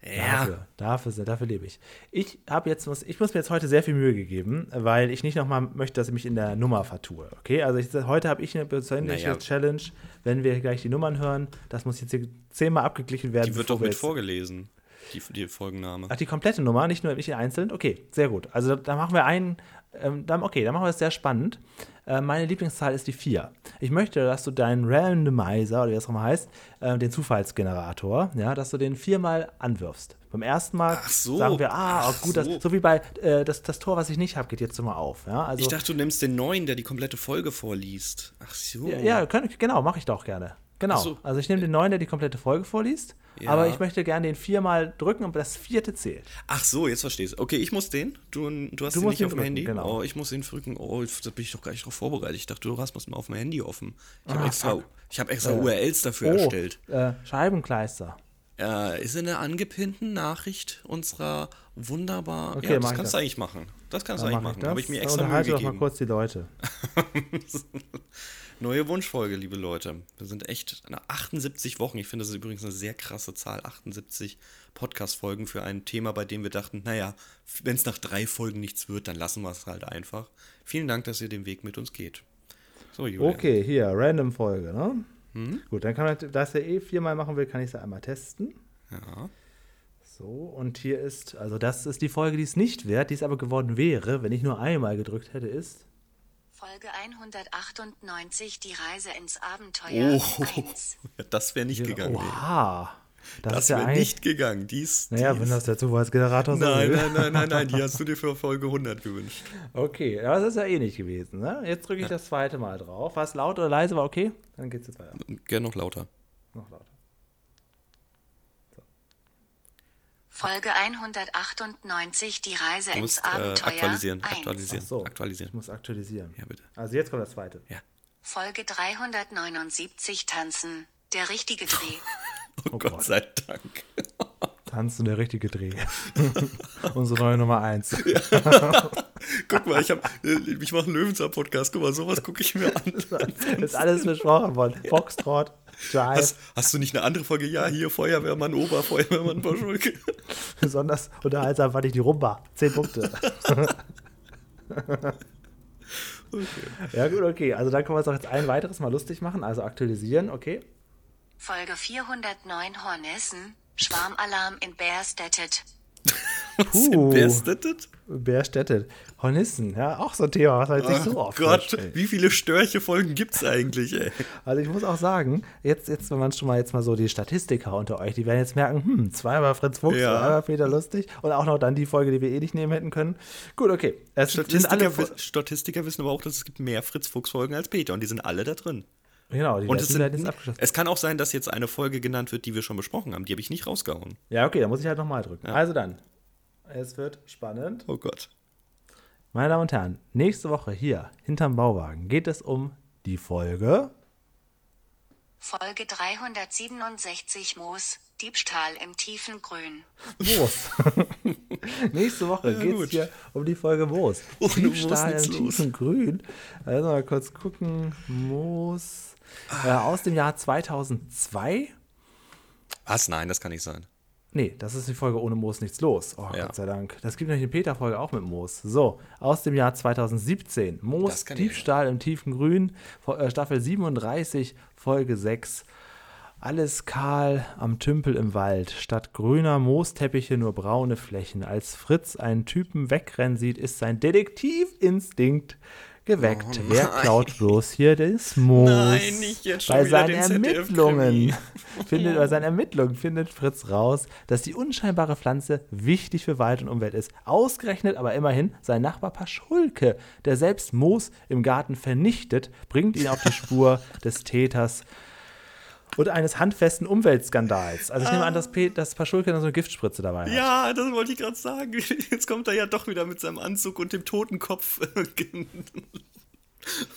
ja. dafür, dafür, dafür lebe ich. Ich habe jetzt, muss, ich muss mir jetzt heute sehr viel Mühe gegeben, weil ich nicht nochmal möchte, dass ich mich in der Nummer vertue. Okay, also ich, heute habe ich eine persönliche Naja. Challenge, wenn wir gleich die Nummern hören, das muss jetzt hier zehnmal abgeglichen werden. Die wird doch mit vorgelesen, die, die Folgenname. Ach, die komplette Nummer, nicht nur nicht einzeln? Okay, sehr gut. Also da machen wir einen, ähm, dann, okay, dann machen wir es sehr spannend. Äh, meine Lieblingszahl ist die 4. Ich möchte, dass du deinen Randomizer, oder wie das auch mal heißt, äh, den Zufallsgenerator, ja, dass du den viermal anwirfst. Beim ersten Mal so. sagen wir, ah, gut, so. das, so wie bei äh, das, das Tor, was ich nicht habe, geht jetzt immer auf. Ja, also, Ich dachte, du nimmst den neuen, der die komplette Folge vorliest. Ach so. ja, ja, können, genau, mache ich doch gerne. Genau. So. Also ich nehme den neuen, der die komplette Folge vorliest. Ja. Aber ich möchte gerne den viermal drücken und das vierte zählt. Ach so, jetzt verstehst du. Okay, ich muss den. Du, du hast Du den musst nicht ihn auf dem Handy. genau. Oh, ich muss den drücken. Oh, da bin ich doch gar nicht drauf vorbereitet. Ich dachte, du hast was auf dem Handy offen. Ich habe Ah, extra, ich hab extra Äh, URLs dafür oh, erstellt. Äh, Scheibenkleister. Äh, ist in der angepinnten Nachricht unserer wunderbar. Okay, ja, mach das kannst das. du eigentlich machen. Das kannst du Dann eigentlich mache ich machen. Habe ich mir extra Mühe doch mal gegeben. kurz die Leute. Neue Wunschfolge, liebe Leute. Wir sind echt nach 78 Wochen. Ich finde, das ist übrigens eine sehr krasse Zahl. 78 Podcast-Folgen für ein Thema, bei dem wir dachten, naja, wenn es nach drei Folgen nichts wird, dann lassen wir es halt einfach. Vielen Dank, dass ihr den Weg mit uns geht. So, Julia. Okay, hier, random Folge, ne? Mhm. Gut, dann kann man, da ich ja eh viermal machen will, kann ich sie einmal testen. Ja. So, und hier ist, also das ist die Folge, die es nicht wert, die es aber geworden wäre, wenn ich nur einmal gedrückt hätte, ist. Folge 198, die Reise ins Abenteuer Oh, 1. das wäre nicht gegangen. ey. Oha. Das, Das ist ja wäre eigentlich. nicht gegangen. Dies, naja, dies. wenn das der Zufallsgenerator so Nein, will. nein, nein, nein, nein, die hast du dir für Folge 100 gewünscht. Okay, aber das ist ja eh nicht gewesen. Ne? Jetzt drücke ich das zweite Mal drauf. War es laut oder leise? War okay? Dann geht's jetzt weiter. Gern noch lauter. Noch lauter. Folge 198, die Reise Du ins musst äh, Abenteuer aktualisieren, 1. aktualisieren, Ach so. aktualisieren. Ich muss aktualisieren. Ja, bitte. Also jetzt kommt das zweite. Ja. Folge 379, Tanzen, der richtige Dreh. Oh, Oh Gott, Gott. sei Dank. Tanzen der richtige Dreh. Unsere neue Nummer eins. Guck mal, ich, hab, äh, ich mache einen Löwenzahn-Podcast. Guck mal, sowas gucke ich mir an. Das ist alles besprochen worden. Foxtrot, Jive, Hast, hast du nicht eine andere Folge? Ja, hier Feuerwehrmann Ober, Feuerwehrmann Boschulke. besonders unterhaltsam fand ich die Rumba. Zehn Punkte. Ja, gut, okay. Also dann können wir es auch jetzt ein weiteres Mal lustig machen. Also aktualisieren, okay. Folge 409, Hornissen, Schwarmalarm in ist das? das? Bärstädte. Hornissen, ja, auch so ein Thema, was man jetzt nicht so Oh oft Gott, vorstellt. wie viele Störche-Folgen gibt es eigentlich, ey? Also ich muss auch sagen, jetzt, jetzt, wenn man schon mal jetzt mal so die Statistiker unter euch, die werden jetzt merken, hm, zweimal Fritz Fuchs, Ja. zweimal Peter Lustig und auch noch dann die Folge, die wir eh nicht nehmen hätten können. Gut, okay. Es sind alle, Statistiker, wi- Statistiker wissen aber auch, dass es gibt mehr Fritz-Fuchs-Folgen als Peter und die sind alle da drin. Genau, die Und es, sind, werden jetzt abgeschlossen. es kann auch sein, dass jetzt eine Folge genannt wird, die wir schon besprochen haben. Die habe ich nicht rausgehauen. Ja, okay, dann muss ich halt nochmal drücken. Also dann, es wird spannend. Oh Gott. Meine Damen und Herren, nächste Woche hier hinterm Bauwagen geht es um die Folge. Folge 367, Moos, Diebstahl im tiefen Grün. Moos. Nächste Woche Ja, geht es gut. hier um die Folge Moos. Moos Diebstahl im nichts los. tiefen Grün. Also mal kurz gucken. Moos. Äh, aus dem Jahr 2002. Was? Nein, das kann nicht sein. Nee, das ist die Folge ohne Moos nichts los. Oh, Ja. Gott sei Dank. Das gibt nämlich eine Peter-Folge auch mit Moos. So, aus dem Jahr 2017. Moos, Diebstahl im tiefen Grün, äh, Staffel 37, Folge 6. Alles kahl am Tümpel im Wald. Statt grüner Moosteppiche nur braune Flächen. Als Fritz einen Typen wegrennen sieht, ist sein Detektivinstinkt geweckt. Wer klaut bloß hier das Moos? Oh Nein, nicht jetzt schon Bei seinen den. Ermittlungen findet, bei seinen Ermittlungen findet Fritz raus, dass die unscheinbare Pflanze wichtig für Wald und Umwelt ist. Ausgerechnet aber immerhin sein Nachbar Paschulke, der selbst Moos im Garten vernichtet, bringt ihn auf die Spur des Täters und eines handfesten Umweltskandals. Also ich nehme an, dass, Pe dass Paschulke dann so eine Giftspritze dabei hat. Ja, das wollte ich gerade sagen. Jetzt kommt er ja doch wieder mit seinem Anzug und dem Totenkopf.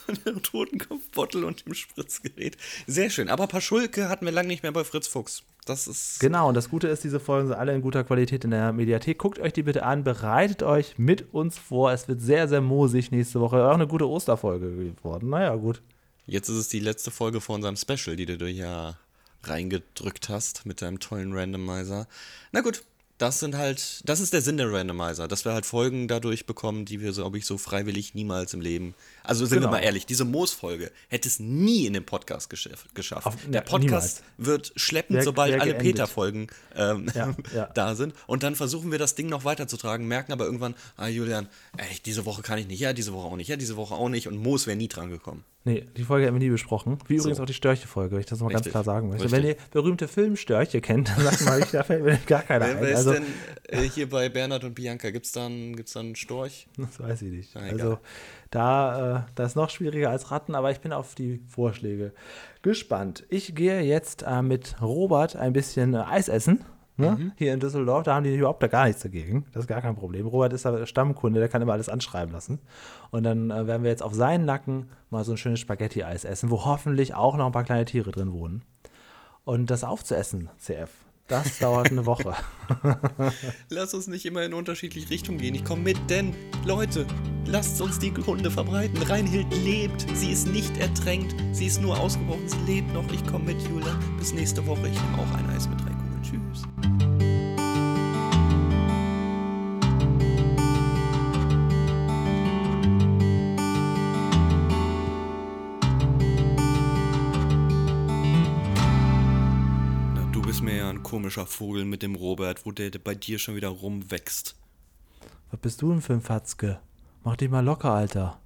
und dem Totenkopfbottle und dem Spritzgerät. Sehr schön. Aber Paschulke hatten wir lange nicht mehr bei Fritz Fuchs. Das ist. Genau, und das Gute ist, diese Folgen sind alle in guter Qualität in der Mediathek. Guckt euch die bitte an, bereitet euch mit uns vor. Es wird sehr, sehr moosig nächste Woche. Auch eine gute Osterfolge geworden. Naja, gut. Jetzt ist es die letzte Folge von unserem Special, die du ja reingedrückt hast mit deinem tollen Randomizer. Na gut, das sind halt, das ist der Sinn der Randomizer, dass wir halt Folgen dadurch bekommen, die wir, glaube ich, so freiwillig niemals im Leben. Also sind Genau. wir mal ehrlich, diese Moos-Folge hätte es nie in den Podcast geschaff, geschafft. Auf- der Podcast wird schleppend, Wär- sobald wär alle. Peter-Folgen ähm, Ja, ja. da sind. Und dann versuchen wir das Ding noch weiterzutragen, merken aber irgendwann, ah Julian, ey, diese Woche kann ich nicht, ja, diese Woche auch nicht, ja, diese Woche auch nicht. Und Moos wäre nie dran gekommen. Nee, die Folge haben wir nie besprochen. Wie So. übrigens auch die Störche-Folge, wenn ich das mal ganz Richtig. klar sagen möchte. Richtig. Wenn ihr berühmte Filmstörche kennt, dann sagt mal, ich, da fällt mir gar keiner Wer, ein. wer ist Also, denn äh, hier bei Bernhard und Bianca? Gibt es da, einen- gibt's da einen Storch? das weiß ich nicht. Na. Also, da, äh, das ist noch schwieriger als Ratten, aber ich bin auf die Vorschläge gespannt. Ich gehe jetzt äh, mit Robert ein bisschen äh, Eis essen. Ne? Mhm. Hier in Düsseldorf, da haben die überhaupt da gar nichts dagegen. Das ist gar kein Problem. Robert ist aber Stammkunde, der kann immer alles anschreiben lassen. Und dann äh, werden wir jetzt auf seinen Nacken mal so ein schönes Spaghetti-Eis essen, wo hoffentlich auch noch ein paar kleine Tiere drin wohnen. Und das aufzuessen, CF, das dauert eine Woche. Lass uns nicht immer in unterschiedliche Richtungen gehen. Ich komme mit, denn Leute, lasst uns die Hunde verbreiten. Reinhild lebt. Sie ist nicht ertränkt. Sie ist nur ausgebrochen. Sie lebt noch. Ich komme mit, Julia. Bis nächste Woche. Ich nehme auch ein Eis mit Kugeln. Tschüss. Na, du bist mir ja ein komischer Vogel mit dem Robert, wo der bei dir schon wieder rumwächst. Was bist du denn für ein Fatzke? Mach dich mal locker, Alter.